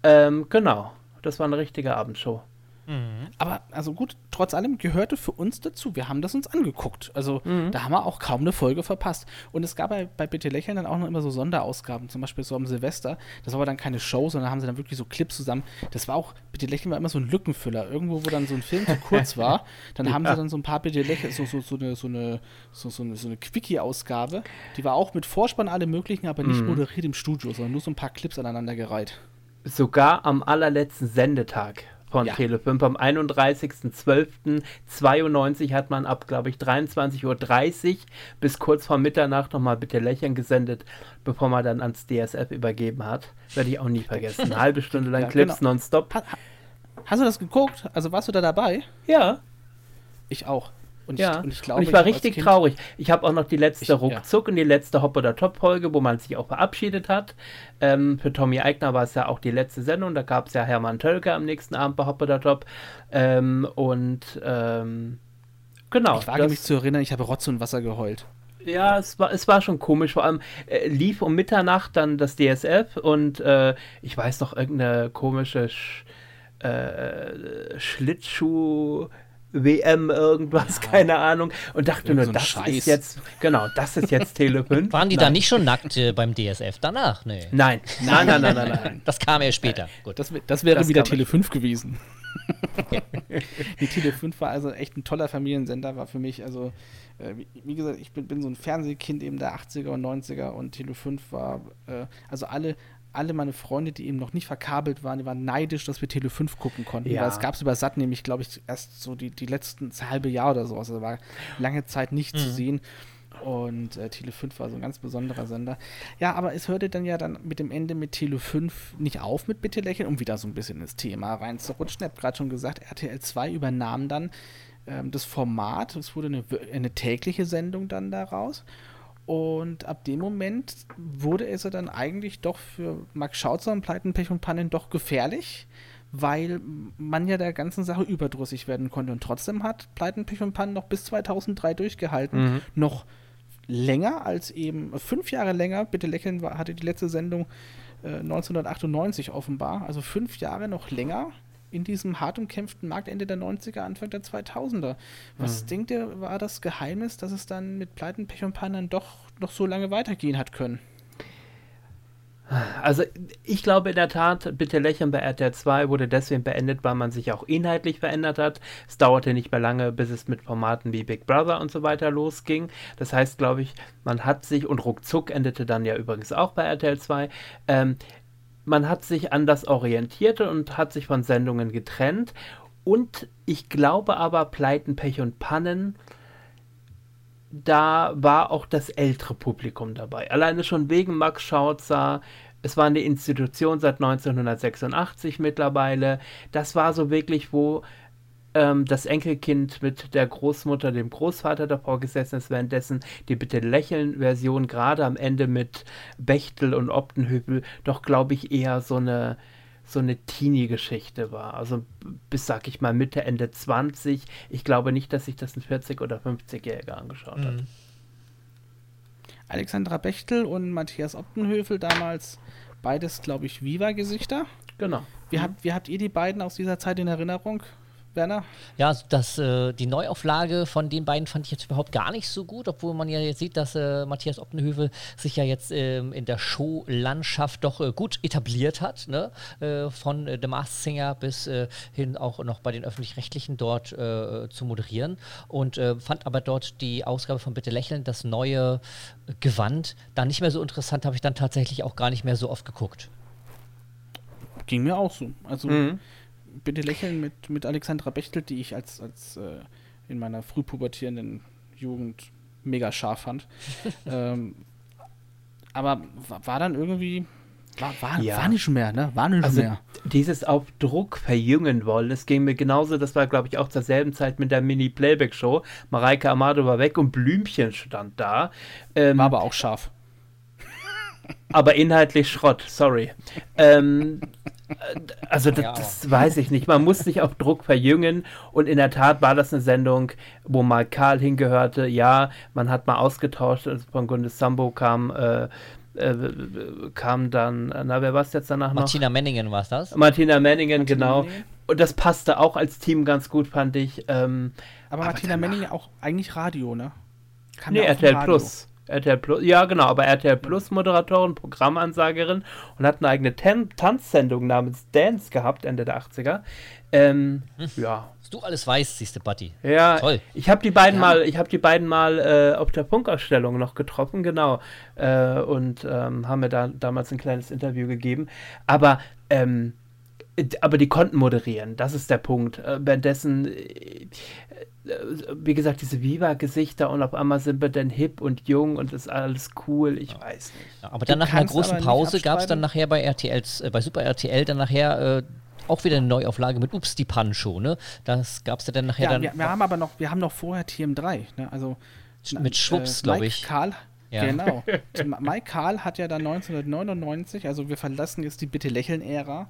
Ähm, genau, das war eine richtige Abendshow. Aber also gut, trotz allem gehörte für uns dazu. Wir haben das uns angeguckt. Also Mhm. da haben wir auch kaum eine Folge verpasst. Und es gab bei, bei Bitte Lächeln dann auch noch immer so Sonderausgaben, zum Beispiel so am Silvester. Das war aber dann keine Show, sondern haben sie dann wirklich so Clips zusammen. Das war auch, Bitte Lächeln war immer so ein Lückenfüller. Irgendwo, wo dann so ein Film zu kurz war, dann haben sie dann so ein paar Bitte Lächeln, so, so, so eine, so eine, so, so eine, so eine Quickie-Ausgabe. Die war auch mit Vorspann alle möglichen, aber Mhm. nicht moderiert im Studio, sondern nur so ein paar Clips aneinandergereiht. Sogar am allerletzten Sendetag von Ja. Tele5. Am 31.12.92 hat man ab, glaube ich, 23.30 Uhr bis kurz vor Mitternacht nochmal bitte lächeln gesendet, bevor man dann ans DSF übergeben hat. Werde ich auch nie vergessen. Eine halbe Stunde lang Ja, Clips genau. nonstop. Ha- ha- Hast du das geguckt? Also warst du da dabei? Ja, Ich auch. Und ja. ich, und ich glaube, und ich war als richtig Kind- traurig. Ich habe auch noch die letzte Ich- ja. Ruckzuck und die letzte Hop- oder Top-Folge, wo man sich auch verabschiedet hat. Ähm, für Tommy Eigner war es ja auch die letzte Sendung. Da gab es ja Hermann Tölke am nächsten Abend bei Hop oder Top. Ähm, und ähm, genau. Ich wage das- mich zu erinnern, ich habe Rotz und Wasser geheult. Ja, es war, es war schon komisch. Vor allem äh, lief um Mitternacht dann das DSF und äh, ich weiß noch irgendeine komische Sch äh, Schlittschuh. WM irgendwas, keine Ahnung. Und dachte Irgend nur, so das Scheiß. ist jetzt, genau, das ist jetzt Tele 5. Waren die da nicht schon nackt äh, beim DSF danach? Nee. Nein, nein, nein, nein, nein, nein. Das kam ja später. Gut. Das, das wäre Das wieder Tele 5 gewesen. die Tele 5 war also echt ein toller Familiensender, war für mich, also äh, wie, wie gesagt, ich bin, bin so ein Fernsehkind eben der 80er und 90er und Tele 5 war, äh, also alle, alle meine Freunde, die eben noch nicht verkabelt waren, die waren neidisch, dass wir Tele 5 gucken konnten. Ja. Weil es gab es über Sat nämlich, glaube ich, erst so die, die letzten halbe Jahr oder so. Also war lange Zeit nicht zu sehen. Und äh, Tele 5 war so ein ganz besonderer Sender. Ja, aber es hörte dann ja dann mit dem Ende mit Tele 5 nicht auf mit Bitte lächeln, um wieder so ein bisschen ins Thema reinzurutschen. Ich habe gerade schon gesagt, RTL 2 übernahm dann ähm, das Format. Es wurde eine, eine tägliche Sendung dann daraus. Und ab dem Moment wurde es ja dann eigentlich doch für Max Schautzer und Pleiten, Pech und Pannen doch gefährlich, weil man ja der ganzen Sache überdrüssig werden konnte. Und trotzdem hat Pleiten, Pech und Pannen noch bis 2003 durchgehalten. Noch länger als eben, fünf Jahre länger, bitte lächeln, hatte die letzte Sendung äh, 1998 offenbar. Also fünf Jahre noch länger in diesem hart umkämpften Marktende der 90er, Anfang der 2000er. Was denkt ihr, war das Geheimnis, dass es dann mit Pleiten, Pech und Pannen doch noch so lange weitergehen hat können? Also ich glaube in der Tat, bitte lächeln bei RTL 2 wurde deswegen beendet, weil man sich auch inhaltlich verändert hat. Es dauerte nicht mehr lange, bis es mit Formaten wie Big Brother und so weiter losging. Das heißt, glaube ich, man hat sich, und ruckzuck endete dann ja übrigens auch bei RTL 2, ähm, man hat sich anders orientiert und hat sich von Sendungen getrennt. Und ich glaube aber, Pleiten, Pech und Pannen, da war auch das ältere Publikum dabei. Alleine schon wegen Max Schautzer. Es war eine Institution seit 1986 mittlerweile. Das war so wirklich, wo ähm, das Enkelkind mit der Großmutter, dem Großvater davor gesessen ist, währenddessen die Bitte lächeln-Version gerade am Ende mit Bechtel und Optenhübel doch, glaube ich, eher so eine so eine Teenie-Geschichte war. Also bis, sag ich mal, Mitte, Ende 20. Ich glaube nicht, dass sich das ein 40- oder 50-Jähriger angeschaut hat. Alexandra Bechtel und Matthias Optenhöfel, damals beides, glaube ich, Viva-Gesichter. Genau. Wie, habt, wie habt ihr die beiden aus dieser Zeit in Erinnerung, Werner? Ja, das, äh, die Neuauflage von den beiden fand ich jetzt überhaupt gar nicht so gut, obwohl man ja jetzt sieht, dass äh, Matthias Optenhövel sich ja jetzt ähm, in der Showlandschaft doch äh, gut etabliert hat, ne? äh, von äh, The Masked Singer bis äh, hin auch noch bei den Öffentlich-Rechtlichen dort äh, zu moderieren und äh, fand aber dort die Ausgabe von Bitte lächeln, das neue Gewand, dann nicht mehr so interessant, habe ich dann tatsächlich auch gar nicht mehr so oft geguckt. Ging mir auch so. Also Mhm. Bitte lächeln mit, mit Alexandra Bechtel, die ich als, als äh, in meiner frühpubertierenden Jugend mega scharf fand. ähm, aber war, dann irgendwie. War, war, Ja. war nicht mehr, ne? War nicht Also mehr. dieses auf Druck verjüngen wollen, das ging mir genauso, das war glaube ich auch zur selben Zeit mit der Mini-Playback-Show. Mareike Amado war weg und Blümchen stand da. Ähm, War aber auch scharf. aber inhaltlich Schrott, sorry. ähm, äh, also das, Ja, das weiß ich nicht. Man muss sich auf Druck verjüngen und in der Tat war das eine Sendung, wo mal Karl hingehörte. Ja, man hat mal ausgetauscht. Also von Gundes Sambo kam, äh, äh, kam dann, na wer war es jetzt danach noch? Martina Menningen war es das? Martina Manningen, genau. Manningen. Und das passte auch als Team ganz gut, fand ich. Ähm, Aber, Martina Menning auch eigentlich Radio, ne? Kam nee, ja auch vom RTL Radio. Plus. RTL Plus, ja genau, aber RTL Plus Moderatorin, Programmansagerin und hat eine eigene Tan Tanzsendung namens Dance gehabt, Ende der 80er. Ähm, ja, Was du alles weißt, siehste Buddy. ja, Toll. ich habe die beiden mal, ich habe die beiden mal äh, auf der Funkausstellung noch getroffen, genau, äh, und ähm, haben mir da damals ein kleines Interview gegeben. Aber ähm, aber die konnten moderieren, das ist der Punkt. Äh, währenddessen, äh, wie gesagt, diese Viva-Gesichter und auf einmal sind wir dann hip und jung und ist alles cool, ich weiß nicht. Ja, aber dann nach einer großen Pause gab es dann nachher bei RTLs, äh, bei Super RTL dann nachher äh, auch wieder eine Neuauflage mit Ups die Pancho, ne? Das gab es ja dann nachher ja, dann. Wir, wir haben aber noch, wir haben noch vorher TM3, ne? Also mit Schwupps, äh, glaube ich. Karl, ja. Genau. Mike Karl hat ja dann 1999, also wir verlassen jetzt die Bitte lächeln-Ära,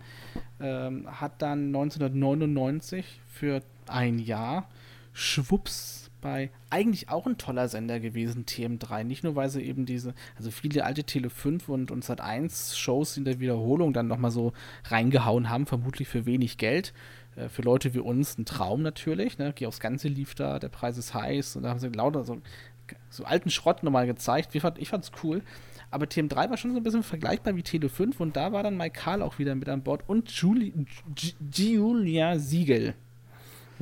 ähm, hat dann 1999 für ein Jahr Schwupps bei eigentlich auch ein toller Sender gewesen, TM3. Nicht nur, weil sie eben diese, also viele alte Tele 5 und, und Sat 1 Shows in der Wiederholung dann nochmal so reingehauen haben, vermutlich für wenig Geld. Äh, für Leute wie uns ein Traum natürlich. Ne? Geh aufs Ganze lief da, der Preis ist heiß und da haben sie lauter so, so alten Schrott nochmal gezeigt. Ich, fand, ich fand's cool. Aber TM3 war schon so ein bisschen vergleichbar wie Tele 5 und da war dann Mike Karl auch wieder mit an Bord und Juli, Julia Siegel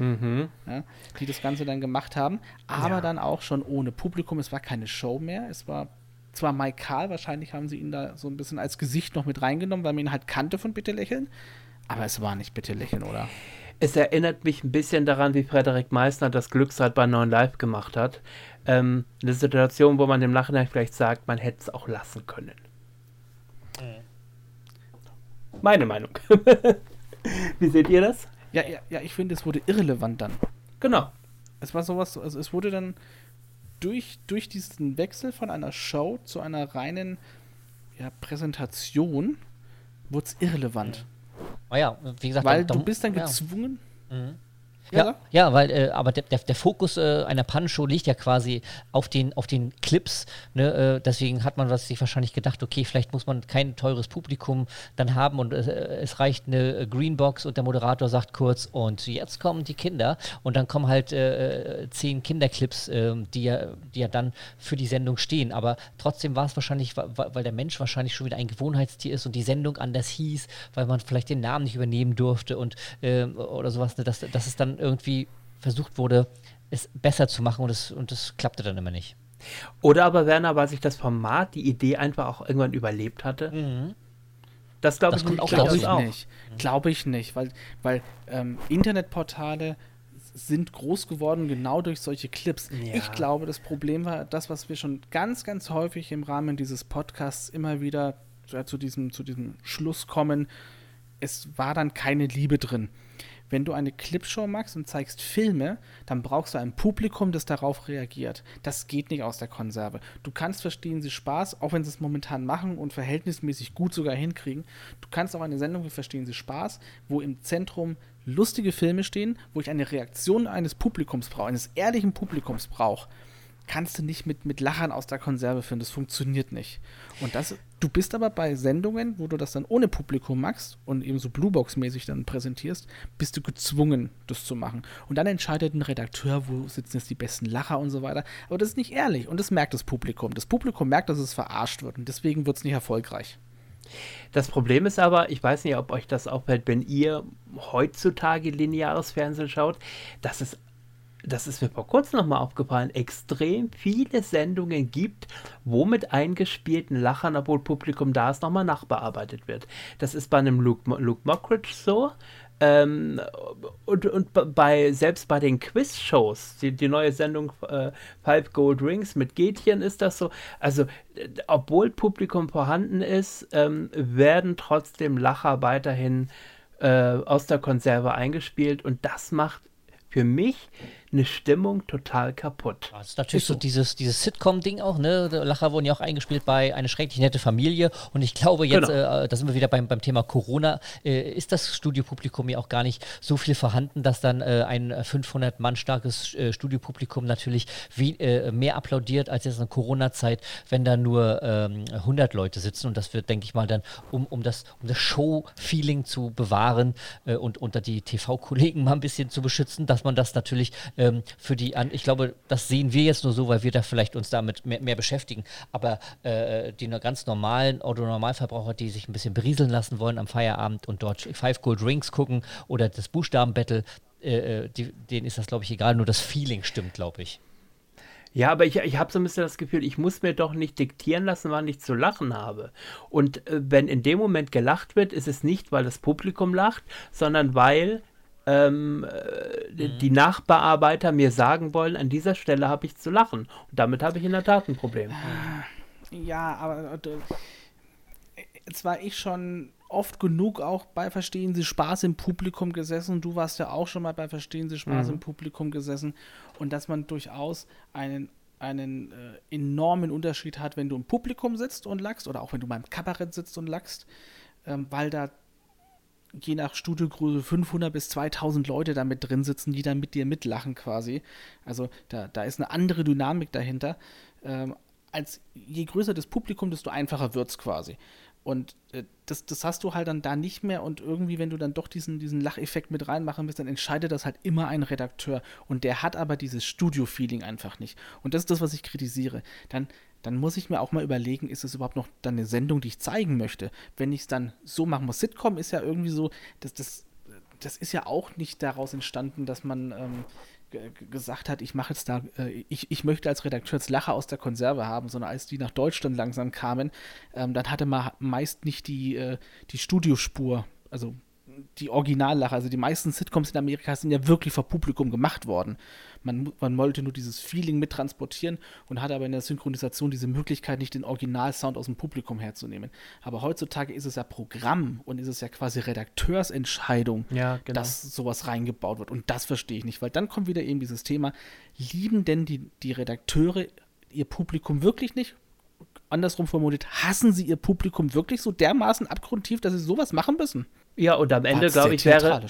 mhm. ja, die das Ganze dann gemacht haben, aber ja. dann auch schon ohne Publikum. Es war keine Show mehr, es war zwar Mike Karl, wahrscheinlich haben sie ihn da so ein bisschen als Gesicht noch mit reingenommen, weil man ihn halt kannte von Bitte lächeln, aber es war nicht Bitte lächeln, oder? Es erinnert mich ein bisschen daran, wie Frederik Meissner das Glücksrad bei 9 Live gemacht hat. Ähm, eine Situation, wo man im Nachhinein vielleicht sagt, man hätte es auch lassen können. Mhm. Meine Meinung. wie seht ihr das? Ja, ja, ja ich finde, es wurde irrelevant dann. Genau. Es war sowas, also es wurde dann durch, durch diesen Wechsel von einer Show zu einer reinen ja, Präsentation, wurde es irrelevant. Oh ja, wie gesagt, Weil dann, du bist dann gezwungen. Ja. Mhm. Ja, ja, weil, äh, aber der, der, der Fokus äh, einer Pannenshow liegt ja quasi auf den, auf den Clips. Ne? Äh, deswegen hat man sich wahrscheinlich gedacht, okay, vielleicht muss man kein teures Publikum dann haben und äh, es reicht eine Greenbox und der Moderator sagt kurz, und jetzt kommen die Kinder. Und dann kommen halt äh, äh, zehn Kinderclips, ähm, die, ja, die ja dann für die Sendung stehen. Aber trotzdem war es wahrscheinlich, weil der Mensch wahrscheinlich schon wieder ein Gewohnheitstier ist und die Sendung anders hieß, weil man vielleicht den Namen nicht übernehmen durfte und ähm, oder sowas, ne? dass, dass es dann irgendwie versucht wurde, es besser zu machen und es, und es klappte dann immer nicht. Oder aber Werner, weil sich das Format, die Idee einfach auch irgendwann überlebt hatte. Mhm. Das glaube ich, nicht. Glaub ich nicht. Glaube ich nicht, weil, weil ähm, Internetportale sind groß geworden genau durch solche Clips. Ja. Ich glaube, das Problem war das, was wir schon ganz, ganz häufig im Rahmen dieses Podcasts immer wieder zu diesem, zu diesem Schluss kommen. Es war dann keine Liebe drin wenn du eine Clipshow machst und zeigst Filme, dann brauchst du ein Publikum, das darauf reagiert. Das geht nicht aus der Konserve. Du kannst verstehen sie Spaß, auch wenn sie es momentan machen und verhältnismäßig gut sogar hinkriegen. Du kannst auch eine Sendung wie Verstehen sie Spaß, wo im Zentrum lustige Filme stehen, wo ich eine Reaktion eines Publikums brauche, eines ehrlichen Publikums brauche kannst du nicht mit, mit Lachern aus der Konserve führen. Das funktioniert nicht. Und das, du bist aber bei Sendungen, wo du das dann ohne Publikum machst und eben so Bluebox-mäßig dann präsentierst, bist du gezwungen, das zu machen. Und dann entscheidet ein Redakteur, wo sitzen jetzt die besten Lacher und so weiter. Aber das ist nicht ehrlich und das merkt das Publikum. Das Publikum merkt, dass es verarscht wird und deswegen wird es nicht erfolgreich. Das Problem ist aber, ich weiß nicht, ob euch das auffällt, wenn ihr heutzutage lineares Fernsehen schaut, dass es das ist mir vor kurzem nochmal aufgefallen, extrem viele Sendungen gibt, wo mit eingespielten Lachern, obwohl Publikum da ist, nochmal nachbearbeitet wird. Das ist bei einem Luke, Luke Mockridge so. Ähm, und, und bei, selbst bei den Quiz-Shows, die, die neue Sendung äh, Five Gold Rings mit Gätchen ist das so. Also, obwohl Publikum vorhanden ist, ähm, werden trotzdem Lacher weiterhin äh, aus der Konserve eingespielt und das macht für mich eine Stimmung total kaputt. Das ist natürlich ist so. so. dieses, dieses Sitcom-Ding auch, ne? Lacher wurden ja auch eingespielt bei Eine schrecklich nette Familie. Und ich glaube jetzt, genau. äh, da sind wir wieder beim, beim Thema Corona, äh, ist das Studiopublikum ja auch gar nicht so viel vorhanden, dass dann äh, ein 500 Mann starkes äh, Studiopublikum natürlich wie, äh, mehr applaudiert als jetzt in Corona-Zeit, wenn da nur ähm, 100 Leute sitzen. Und das wird, denke ich mal, dann, um, um das, um das Show-Feeling zu bewahren äh, und unter die TV-Kollegen mal ein bisschen zu beschützen, dass man das natürlich ähm, für die, an, ich glaube, das sehen wir jetzt nur so, weil wir da vielleicht uns damit mehr, mehr beschäftigen. Aber äh, die ganz normalen Autonormalverbraucher, die sich ein bisschen berieseln lassen wollen am Feierabend und dort Five Gold Rings gucken oder das Buchstabenbattle, äh, äh, die, denen ist das, glaube ich, egal, nur das Feeling stimmt, glaube ich. Ja, aber ich, ich habe so ein bisschen das Gefühl, ich muss mir doch nicht diktieren lassen, wann ich zu lachen habe. Und äh, wenn in dem Moment gelacht wird, ist es nicht, weil das Publikum lacht, sondern weil ähm, äh, mhm. die Nachbearbeiter mir sagen wollen, an dieser Stelle habe ich zu lachen. Und damit habe ich in der Tat ein Problem. Ja, aber äh, jetzt war ich schon oft genug auch bei Verstehen Sie Spaß im Publikum gesessen. Du warst ja auch schon mal bei Verstehen Sie Spaß mhm. im Publikum gesessen. Und dass man durchaus einen, einen äh, enormen Unterschied hat, wenn du im Publikum sitzt und lachst oder auch wenn du beim Kabarett sitzt und lachst, ähm, weil da je nach Studiogröße 500 bis 2000 Leute da mit drin sitzen, die dann mit dir mitlachen quasi. Also da, da ist eine andere Dynamik dahinter. Ähm, als je größer das Publikum, desto einfacher wird es quasi. Und äh, das, das hast du halt dann da nicht mehr und irgendwie, wenn du dann doch diesen, diesen Lacheffekt mit reinmachen willst, dann entscheidet das halt immer ein Redakteur und der hat aber dieses Studio-Feeling einfach nicht. Und das ist das, was ich kritisiere. Dann, dann muss ich mir auch mal überlegen, ist es überhaupt noch dann eine Sendung, die ich zeigen möchte? Wenn ich es dann so machen muss. Sitcom ist ja irgendwie so, das, das, das ist ja auch nicht daraus entstanden, dass man ähm, gesagt hat, ich mache jetzt da, äh, ich, ich möchte als Redakteur jetzt Lacher aus der Konserve haben, sondern als die nach Deutschland langsam kamen, ähm, dann hatte man meist nicht die, äh, die Studiospur, also die Originallacher, also die meisten Sitcoms in Amerika sind ja wirklich vor Publikum gemacht worden. Man, man wollte nur dieses Feeling mittransportieren und hatte aber in der Synchronisation diese Möglichkeit, nicht den Originalsound aus dem Publikum herzunehmen. Aber heutzutage ist es ja Programm und ist es ja quasi Redakteursentscheidung, ja, genau. dass sowas reingebaut wird. Und das verstehe ich nicht, weil dann kommt wieder eben dieses Thema, lieben denn die, die Redakteure ihr Publikum wirklich nicht? Andersrum formuliert, hassen sie ihr Publikum wirklich so dermaßen abgrundtief, dass sie sowas machen müssen? Ja, und am Ende, glaube ich, wäre,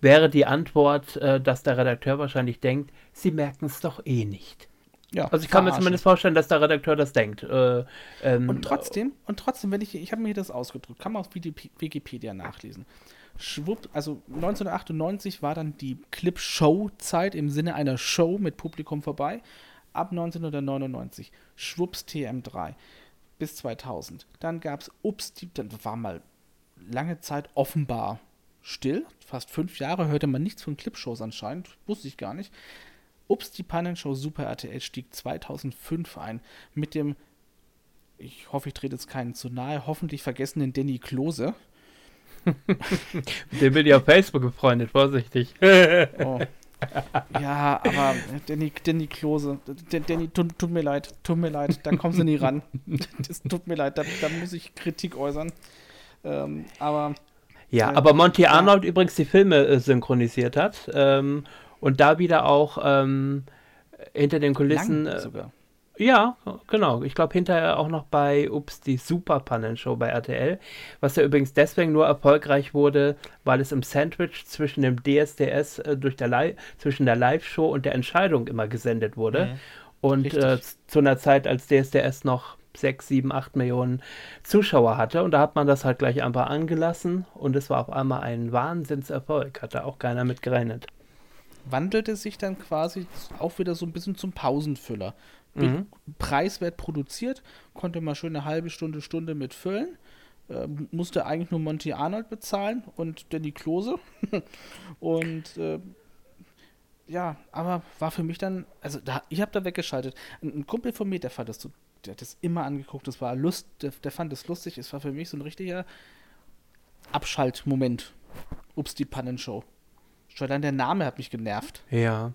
wäre die Antwort, äh, dass der Redakteur wahrscheinlich denkt, sie merken es doch eh nicht. Ja, also ich kann mir zumindest vorstellen, dass der Redakteur das denkt. Äh, ähm, und trotzdem, und trotzdem, wenn ich, ich habe mir das ausgedrückt, kann man auf Wikipedia nachlesen. Schwupp, also 1998 war dann die Clip-Show-Zeit im Sinne einer Show mit Publikum vorbei. Ab 1999 Schwupps TM3 bis 2000. Dann gab es Ups, die, dann war mal lange Zeit offenbar still. Fast fünf Jahre hörte man nichts von Clipshows anscheinend. Wusste ich gar nicht. Ups, die Pannenshow Super RTL stieg 2005 ein mit dem, ich hoffe, ich trete jetzt keinen zu nahe, hoffentlich vergessenen Danny Klose. Den bin ich auf Facebook befreundet, vorsichtig. oh. Ja, aber Danny, Danny Klose, Danny, tut, tut, mir leid, tut mir leid, da kommst du nie ran. Das tut mir leid, da, da muss ich Kritik äußern. Ähm, aber. Ja, äh, aber Monty ja. Arnold übrigens die Filme äh, synchronisiert hat. Ähm, und da wieder auch ähm, hinter den Kulissen. Lang äh, sogar. Ja, genau. Ich glaube hinterher auch noch bei Ups, die Superpannenshow bei RTL, was ja übrigens deswegen nur erfolgreich wurde, weil es im Sandwich zwischen dem DSDS äh, durch der Live zwischen der Live-Show und der Entscheidung immer gesendet wurde. Mhm. Und äh, zu einer Zeit, als DSDS noch 6, 7, 8 Millionen Zuschauer hatte. Und da hat man das halt gleich einfach angelassen und es war auf einmal ein Wahnsinnserfolg. Hat da auch keiner mit gerechnet. Wandelte sich dann quasi auch wieder so ein bisschen zum Pausenfüller. Mhm. Preiswert produziert, konnte man schön eine halbe Stunde, Stunde mit füllen. Äh, musste eigentlich nur Monty Arnold bezahlen und Danny Klose. und äh, ja, aber war für mich dann, also da, ich habe da weggeschaltet. Ein, ein, Kumpel von mir, der fand das so der hat das immer angeguckt, das war Lust, der, der fand es lustig, es war für mich so ein richtiger Abschaltmoment. Ups, die Pannenshow. Schon dann der Name hat mich genervt. Ja.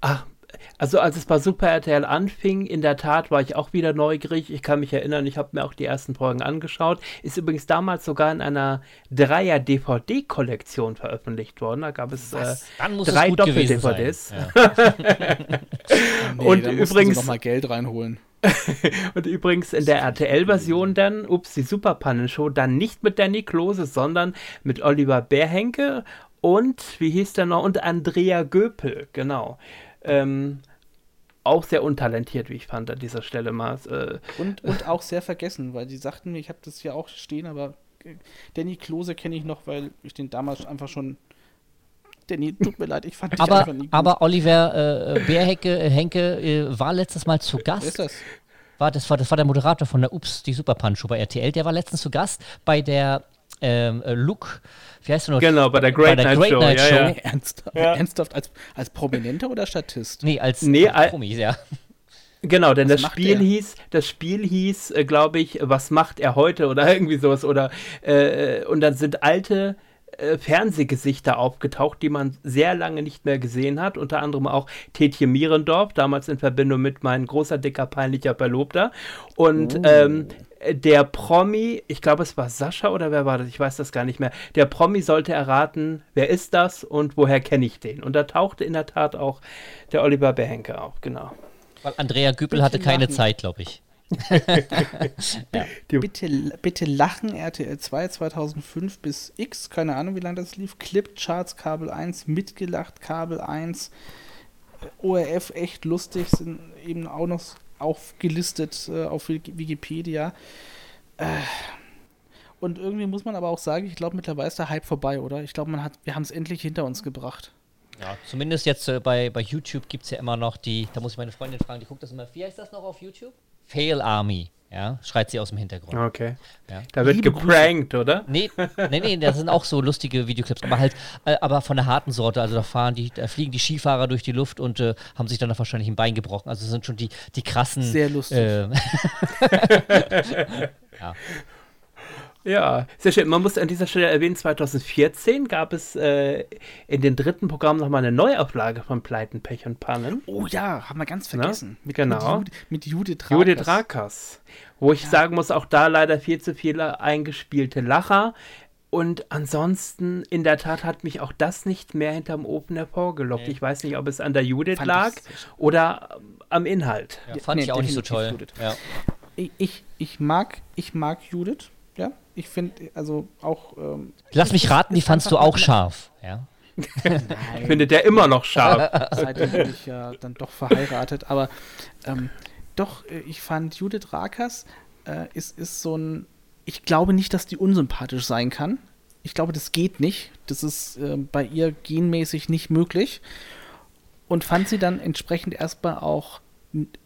Ach, also als es bei Super RTL anfing, in der Tat war ich auch wieder neugierig. Ich kann mich erinnern, ich habe mir auch die ersten Folgen angeschaut. Ist übrigens damals sogar in einer Dreier-DVD-Kollektion veröffentlicht worden. Da gab es äh, drei Doppel-DVDs. Ja. nee, und übrigens noch mal Geld reinholen. und übrigens in der RTL-Version dann, ups, die Superpannenshow, dann nicht mit Danny Klose, sondern mit Oliver Bärhenke und, wie hieß der noch, und Andrea Göpel, genau. Ähm, auch sehr untalentiert, wie ich fand, an dieser Stelle mal. Äh, und, und auch sehr vergessen, weil die sagten mir, ich habe das hier auch stehen, aber Danny Klose kenne ich noch, weil ich den damals einfach schon Danny, tut mir leid, ich fand dich aber, einfach nie gut. Aber Oliver äh, Bärhecke, äh, Henke äh, war letztes Mal zu Gast. Wer ist das? War, das, war, das war der Moderator von der Ups, die Super Punch bei RTL. Der war letztens zu Gast bei der ähm, äh, Luke, wie heißt du noch? Genau, bei der Great, bei der Night, Great Show. Night Show. Ja, ja. Ernsthaft, ja. ernsthaft als, als Prominenter oder Statist? Nee, als, nee, als Promis, ja. Genau, denn Was das Spiel er? hieß, das Spiel hieß, äh, glaube ich, was macht er heute oder irgendwie sowas oder äh, und dann sind alte äh, Fernsehgesichter aufgetaucht, die man sehr lange nicht mehr gesehen hat, unter anderem auch Tetje Mierendorf, damals in Verbindung mit mein großer, dicker, peinlicher Verlobter und ähm, der Promi, ich glaube es war Sascha oder wer war das, ich weiß das gar nicht mehr, der Promi sollte erraten, wer ist das und woher kenne ich den und da tauchte in der Tat auch der Oliver Behenke auf, genau. Weil Andrea Bitte hatte keine lachen. Zeit, glaube ich. Bitte, bitte lachen, RTL 2 2005 bis X, keine Ahnung, wie lange das lief. Clipcharts Kabel 1, mitgelacht Kabel 1. ORF echt lustig, sind eben auch noch aufgelistet äh, auf Wiki- Wikipedia. Äh, und irgendwie muss man aber auch sagen, ich glaube, mittlerweile ist der Hype vorbei, oder? Ich glaube, hat, wir haben es endlich hinter uns gebracht. Ja, zumindest jetzt äh, bei, bei YouTube gibt es ja immer noch die, da muss ich meine Freundin fragen, die guckt das immer, wie heißt das noch auf YouTube? Fail Army, ja, schreit sie aus dem Hintergrund. Okay. Ja. Da wird Liebe geprankt, oder? Nee, nee, nee, das sind auch so lustige Videoclips, aber halt, äh, aber von der harten Sorte. Also da fahren die, da fliegen die Skifahrer durch die Luft und äh, haben sich dann da wahrscheinlich ein Bein gebrochen. Also das sind schon die, die krassen. Sehr lustig. Äh, Ja, sehr schön. Man muss an dieser Stelle erwähnen, 2014 gab es äh, in den dritten Programm nochmal eine Neuauflage von Pleiten, Pech und Pannen. Oh ja, haben wir ganz Na, vergessen. Mit, genau. Mit, mit Judith Rakers. Judith Rakers. Wo ich sagen muss, auch da leider viel zu viele eingespielte Lacher. Und ansonsten, in der Tat, hat mich auch das nicht mehr hinterm Ofen hervorgelockt. Ich weiß nicht, ob es an der Judith Fand lag oder ähm, am Inhalt. ja, fand Nee, ich auch nicht so toll. Ja. ich, ich, ich mag, ich mag Judith, ja. Ich finde, also auch. Ähm, Lass mich raten, die fandst du auch scharf. Ja. Ich finde der immer noch scharf. seitdem bin ich ja dann doch verheiratet, aber ähm, doch, äh, ich fand Judith Rakers äh, ist, ist so ein. Ich glaube nicht, dass die unsympathisch sein kann. Ich glaube, das geht nicht. Das ist äh, bei ihr genmäßig nicht möglich. Und fand sie dann entsprechend erstmal auch,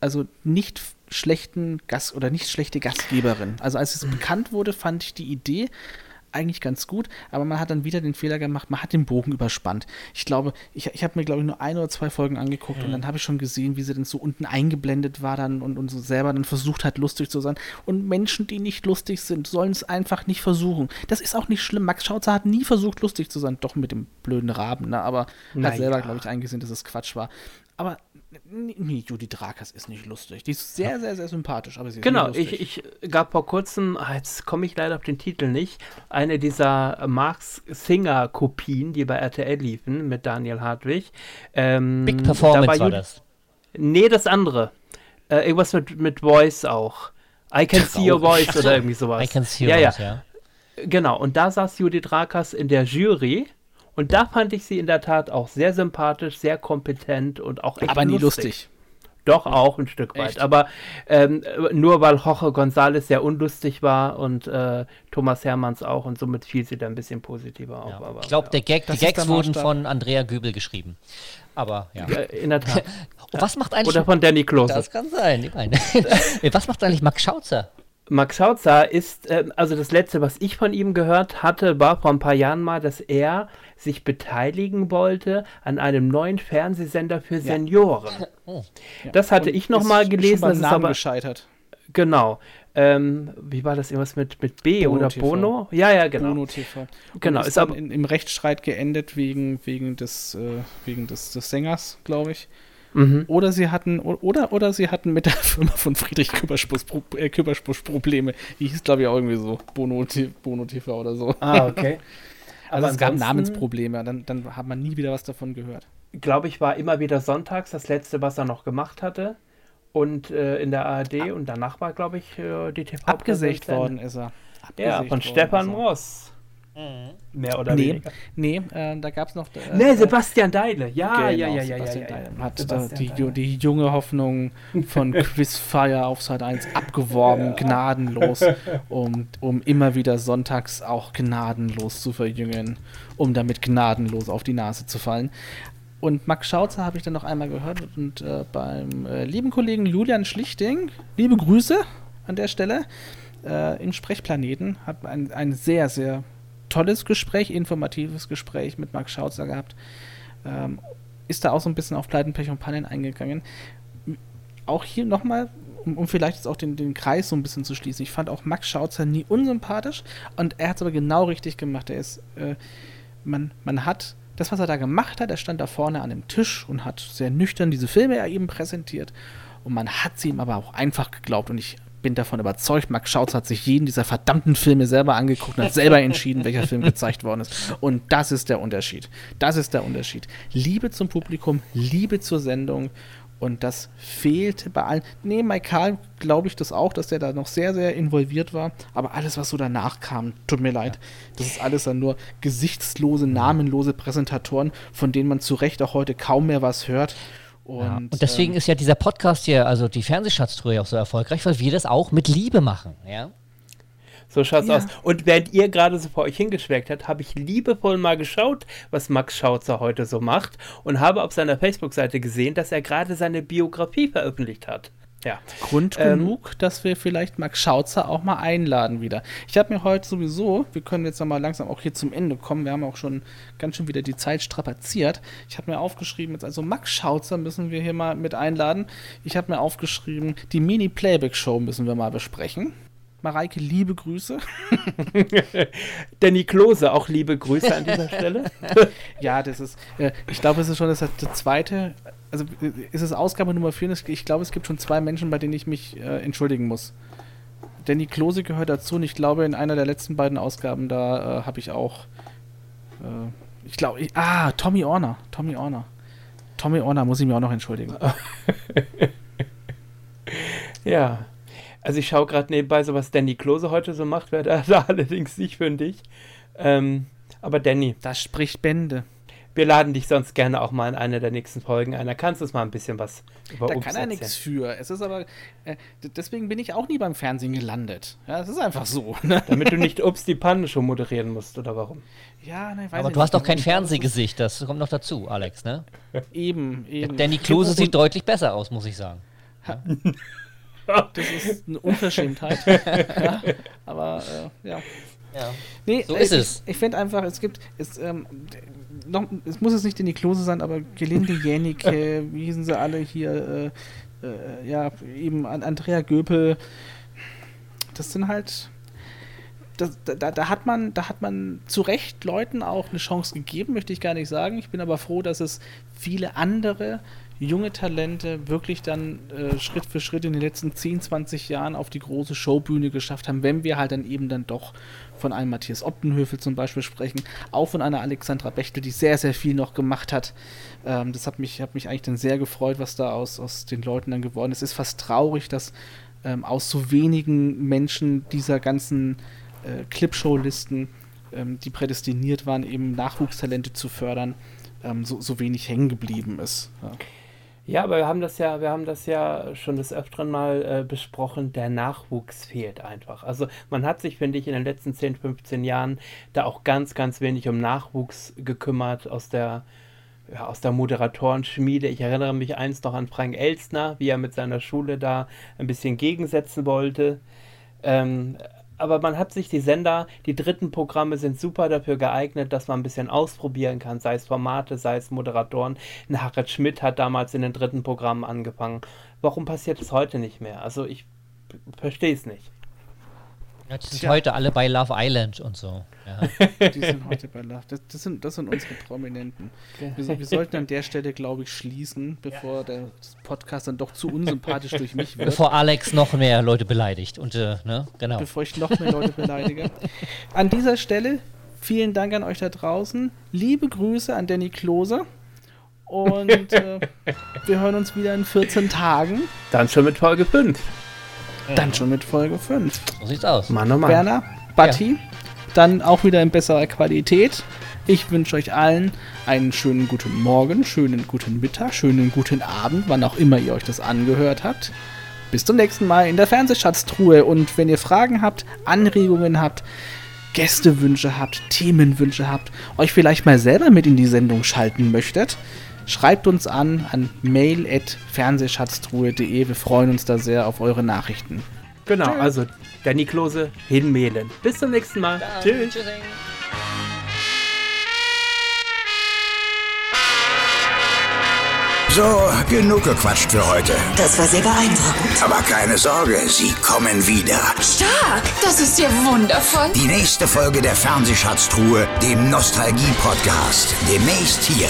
also nicht schlechten Gast oder nicht schlechte Gastgeberin. Also als es bekannt wurde, fand ich die Idee eigentlich ganz gut, aber man hat dann wieder den Fehler gemacht, man hat den Bogen überspannt. Ich glaube, ich, ich habe mir, glaube ich, nur ein oder zwei Folgen angeguckt und dann habe ich schon gesehen, wie sie dann so unten eingeblendet war dann und, und so selber dann versucht hat, lustig zu sein. Und Menschen, die nicht lustig sind, sollen es einfach nicht versuchen. Das ist auch nicht schlimm. Max Schautzer hat nie versucht, lustig zu sein, doch mit dem blöden Raben, ne? aber Na hat selber, ja. glaube ich, eingesehen, dass es Quatsch war. Aber nee, Judith Rakers ist nicht lustig. Die ist sehr, sehr, sehr sympathisch, aber sie ist Genau, nicht lustig. ich, ich gab vor kurzem, ah, jetzt komme ich leider auf den Titel nicht, eine dieser Marx Singer Kopien, die bei RTL liefen mit Daniel Hartwig. Ähm, Big da Performance war Jud- das. Nee, das andere. Äh, irgendwas mit, mit Voice auch. I can see your Traurig. voice oder irgendwie sowas. I can see ja, yours, ja, ja. Genau, und da saß Judith Rakers in der Jury. Und da fand ich sie in der Tat auch sehr sympathisch, sehr kompetent und auch echt aber nie lustig. Doch, auch ein Stück weit. Echt? Aber ähm, nur weil Jorge González sehr unlustig war und äh, Thomas Hermanns auch und somit fiel sie da ein bisschen positiver auf. ja. Aber, Ich glaube, der Gag, die Gags wurden von Andrea Gübel geschrieben. Aber ja. ja. In der Tat. Was macht eigentlich. Oder von Danny Klose. das kann sein. Ich meine. was macht eigentlich Max Schautzer? Max Schautzer ist, ähm, also das letzte, was ich von ihm gehört hatte, war vor ein paar Jahren mal, dass er sich beteiligen wollte an einem neuen Fernsehsender für Senioren. Das hatte ich noch Ist mal schon gelesen, beim das ist aber gescheitert. genau. Ähm, wie war das irgendwas mit, mit B Bono oder TV. Bono? Ja, ja, genau. Bono TV. Und Genau, ist, ist aber- in, im Rechtsstreit geendet wegen, wegen, des, äh, wegen des, des Sängers, glaube ich. Mhm. Oder sie hatten oder, oder sie hatten mit der Firma von Friedrich Küppersbusch, Pro, äh, Probleme. Die hieß, glaube ich, auch irgendwie so. Bono, Bono TV oder so. Ah, okay. Also es gab Namensprobleme, dann, dann hat man nie wieder was davon gehört. glaube ich, war immer wieder sonntags das letzte, was er noch gemacht hatte. Und äh, in der ARD und danach war, glaube ich, äh, die TV. Abgesägt worden ist er. Ja, Abgesägt von worden Stefan. Moss. Mehr oder Nee, weniger. nee äh, da gab es noch. Äh, Nee, Sebastian Deile. Ja, Genau, ja, ja, ja, ja, Sebastian ja, ja. Hat äh, Sebastian die, Deile. die junge Hoffnung von Quizfire auf Sat 1 abgeworben, gnadenlos, um, um immer wieder sonntags auch gnadenlos zu verjüngen, um damit gnadenlos auf die Nase zu fallen. Und Max Schautzer habe ich dann noch einmal gehört und äh, beim äh, lieben Kollegen Julian Schlichting, liebe Grüße an der Stelle, äh, im Sprechplaneten, habe ein, ein sehr, sehr tolles Gespräch, informatives Gespräch mit Max Schautzer gehabt. Ähm, ist da auch so ein bisschen auf Pleiten, Pech und Pannen eingegangen. auch hier nochmal, um, um vielleicht jetzt auch den, den Kreis so ein bisschen zu schließen, ich fand auch Max Schautzer nie unsympathisch und er hat es aber genau richtig gemacht. Er ist, äh, man, man hat das, was er da gemacht hat, er stand da vorne an dem Tisch und hat sehr nüchtern diese Filme er eben präsentiert. Und man hat sie ihm aber auch einfach geglaubt. Und ich bin davon überzeugt, Max Schautz hat sich jeden dieser verdammten Filme selber angeguckt und hat selber entschieden, welcher Film gezeigt worden ist. Und das ist der Unterschied. Das ist der Unterschied. Liebe zum Publikum, Liebe zur Sendung. Und das fehlte bei allen. Nee, Mike glaube ich das auch, dass der da noch sehr, sehr involviert war. Aber alles, was so danach kam, tut mir leid. Das ist alles dann nur gesichtslose, namenlose Präsentatoren, von denen man zu Recht auch heute kaum mehr was hört. Und, ja. und deswegen ähm, ist ja dieser Podcast hier, also die Fernsehschatztruhe, auch so erfolgreich, weil wir das auch mit Liebe machen, ja. So schaut's ja. aus. Und während ihr gerade so vor euch hingeschweckt habt, habe ich liebevoll mal geschaut, was Max Schautzer heute so macht und habe auf seiner Facebook-Seite gesehen, dass er gerade seine Biografie veröffentlicht hat. Ja. Grund ähm, genug, dass wir vielleicht Max Schautzer auch mal einladen wieder. Ich habe mir heute sowieso, wir können jetzt mal langsam auch hier zum Ende kommen, wir haben auch schon ganz schön wieder die Zeit strapaziert. Ich habe mir aufgeschrieben, jetzt also Max Schautzer müssen wir hier mal mit einladen. Ich habe mir aufgeschrieben, die Mini-Playback-Show müssen wir mal besprechen. Mareike, liebe Grüße. Danny Klose, auch liebe Grüße an dieser Stelle. ja, das ist, äh, ich glaube, es ist schon das, das zweite, also ist es Ausgabe Nummer 4, ich glaube, es gibt schon zwei Menschen, bei denen ich mich äh, entschuldigen muss. Danny Klose gehört dazu und ich glaube, in einer der letzten beiden Ausgaben, da äh, habe ich auch, äh, ich glaube, ah, Tommy Orner, Tommy Orner. Tommy Orner muss ich mir auch noch entschuldigen. ja. Also ich schaue gerade nebenbei, so was Danny Klose heute so macht, wäre da, da allerdings nicht für dich. Ähm, aber Danny. Das spricht Bände. Wir laden dich sonst gerne auch mal in einer der nächsten Folgen ein. Da kannst du uns mal ein bisschen was über Da kann er nichts für. Es ist aber, äh, deswegen bin ich auch nie beim Fernsehen gelandet. Ja, es ist einfach so. Ne? Damit du nicht Ups die Panne schon moderieren musst, oder warum? Ja, nein, weiß Aber du hast doch kein Fernsehgesicht, das kommt noch dazu, Alex, ne? Eben, eben. Danny Klose sieht deutlich besser aus, muss ich sagen. Ja. Das ist eine Unverschämtheit. ja, aber äh, ja. Ja. Nee, so ist ich, es. Ich finde einfach, es gibt, es, ähm, noch, es muss jetzt nicht in die Klose sein, aber Gelinde Jänicke, wie hießen sie alle hier, äh, äh, ja, eben Andrea Göpel, das sind halt, das, da, da, hat man, da hat man zu Recht Leuten auch eine Chance gegeben, möchte ich gar nicht sagen. Ich bin aber froh, dass es viele andere junge Talente wirklich dann äh, Schritt für Schritt in den letzten 10, 20 Jahren auf die große Showbühne geschafft haben, wenn wir halt dann eben dann doch von einem Matthias Optenhöfel zum Beispiel sprechen, auch von einer Alexandra Bechtel, die sehr, sehr viel noch gemacht hat. Ähm, das hat mich, hat mich eigentlich dann sehr gefreut, was da aus, aus den Leuten dann geworden ist. Es ist fast traurig, dass ähm, aus so wenigen Menschen dieser ganzen äh, Clipshow-Listen, ähm, die prädestiniert waren, eben Nachwuchstalente zu fördern, ähm, so, so wenig hängen geblieben ist. Ja. Ja, aber wir haben das ja, wir haben das ja schon des Öfteren mal äh, besprochen, der Nachwuchs fehlt einfach. Also man hat sich, finde ich, in den letzten 10, 15 Jahren da auch ganz, ganz wenig um Nachwuchs gekümmert aus der, ja, aus der Moderatorenschmiede. Ich erinnere mich eins noch an Frank Elstner, wie er mit seiner Schule da ein bisschen gegensetzen wollte. Ähm, aber man hat sich die Sender, die dritten Programme sind super dafür geeignet, dass man ein bisschen ausprobieren kann, sei es Formate, sei es Moderatoren. Harald Schmidt hat damals in den dritten Programmen angefangen. Warum passiert es heute nicht mehr? Also ich verstehe es nicht. Ja, die sind Tja. heute alle bei Love Island und so. Ja. die sind heute bei Love. Das, das, sind, das sind unsere Prominenten. Wir, wir sollten an der Stelle, glaube ich, schließen, bevor der Podcast dann doch zu unsympathisch durch mich wird. Bevor Alex noch mehr Leute beleidigt. Und, äh, ne? genau. Bevor ich noch mehr Leute beleidige. An dieser Stelle vielen Dank an euch da draußen. Liebe Grüße an Danny Klose. Und äh, wir hören uns wieder in 14 Tagen. Dann schon mit Folge 5. Dann schon mit Folge 5. So sieht's aus. Mann, oh Mann. Werner, Batti, ja. dann auch wieder in besserer Qualität. Ich wünsche euch allen einen schönen guten Morgen, schönen guten Mittag, schönen guten Abend, wann auch immer ihr euch das angehört habt. Bis zum nächsten Mal in der Fernsehschatztruhe. Und wenn ihr Fragen habt, Anregungen habt, Gästewünsche habt, Themenwünsche habt, euch vielleicht mal selber mit in die Sendung schalten möchtet, Schreibt uns an an mail.fernsehschatztruhe.de. Wir freuen uns da sehr auf eure Nachrichten. Genau, Tschüss. also Danny Klose hinmailen. Bis zum nächsten Mal. Ja, Tschüss. Tschüss. So, genug gequatscht für heute. Das war sehr beeindruckend. Aber keine Sorge, sie kommen wieder. Stark! Das ist ja wundervoll. Die nächste Folge der Fernsehschatztruhe, dem Nostalgie-Podcast. Demnächst hier.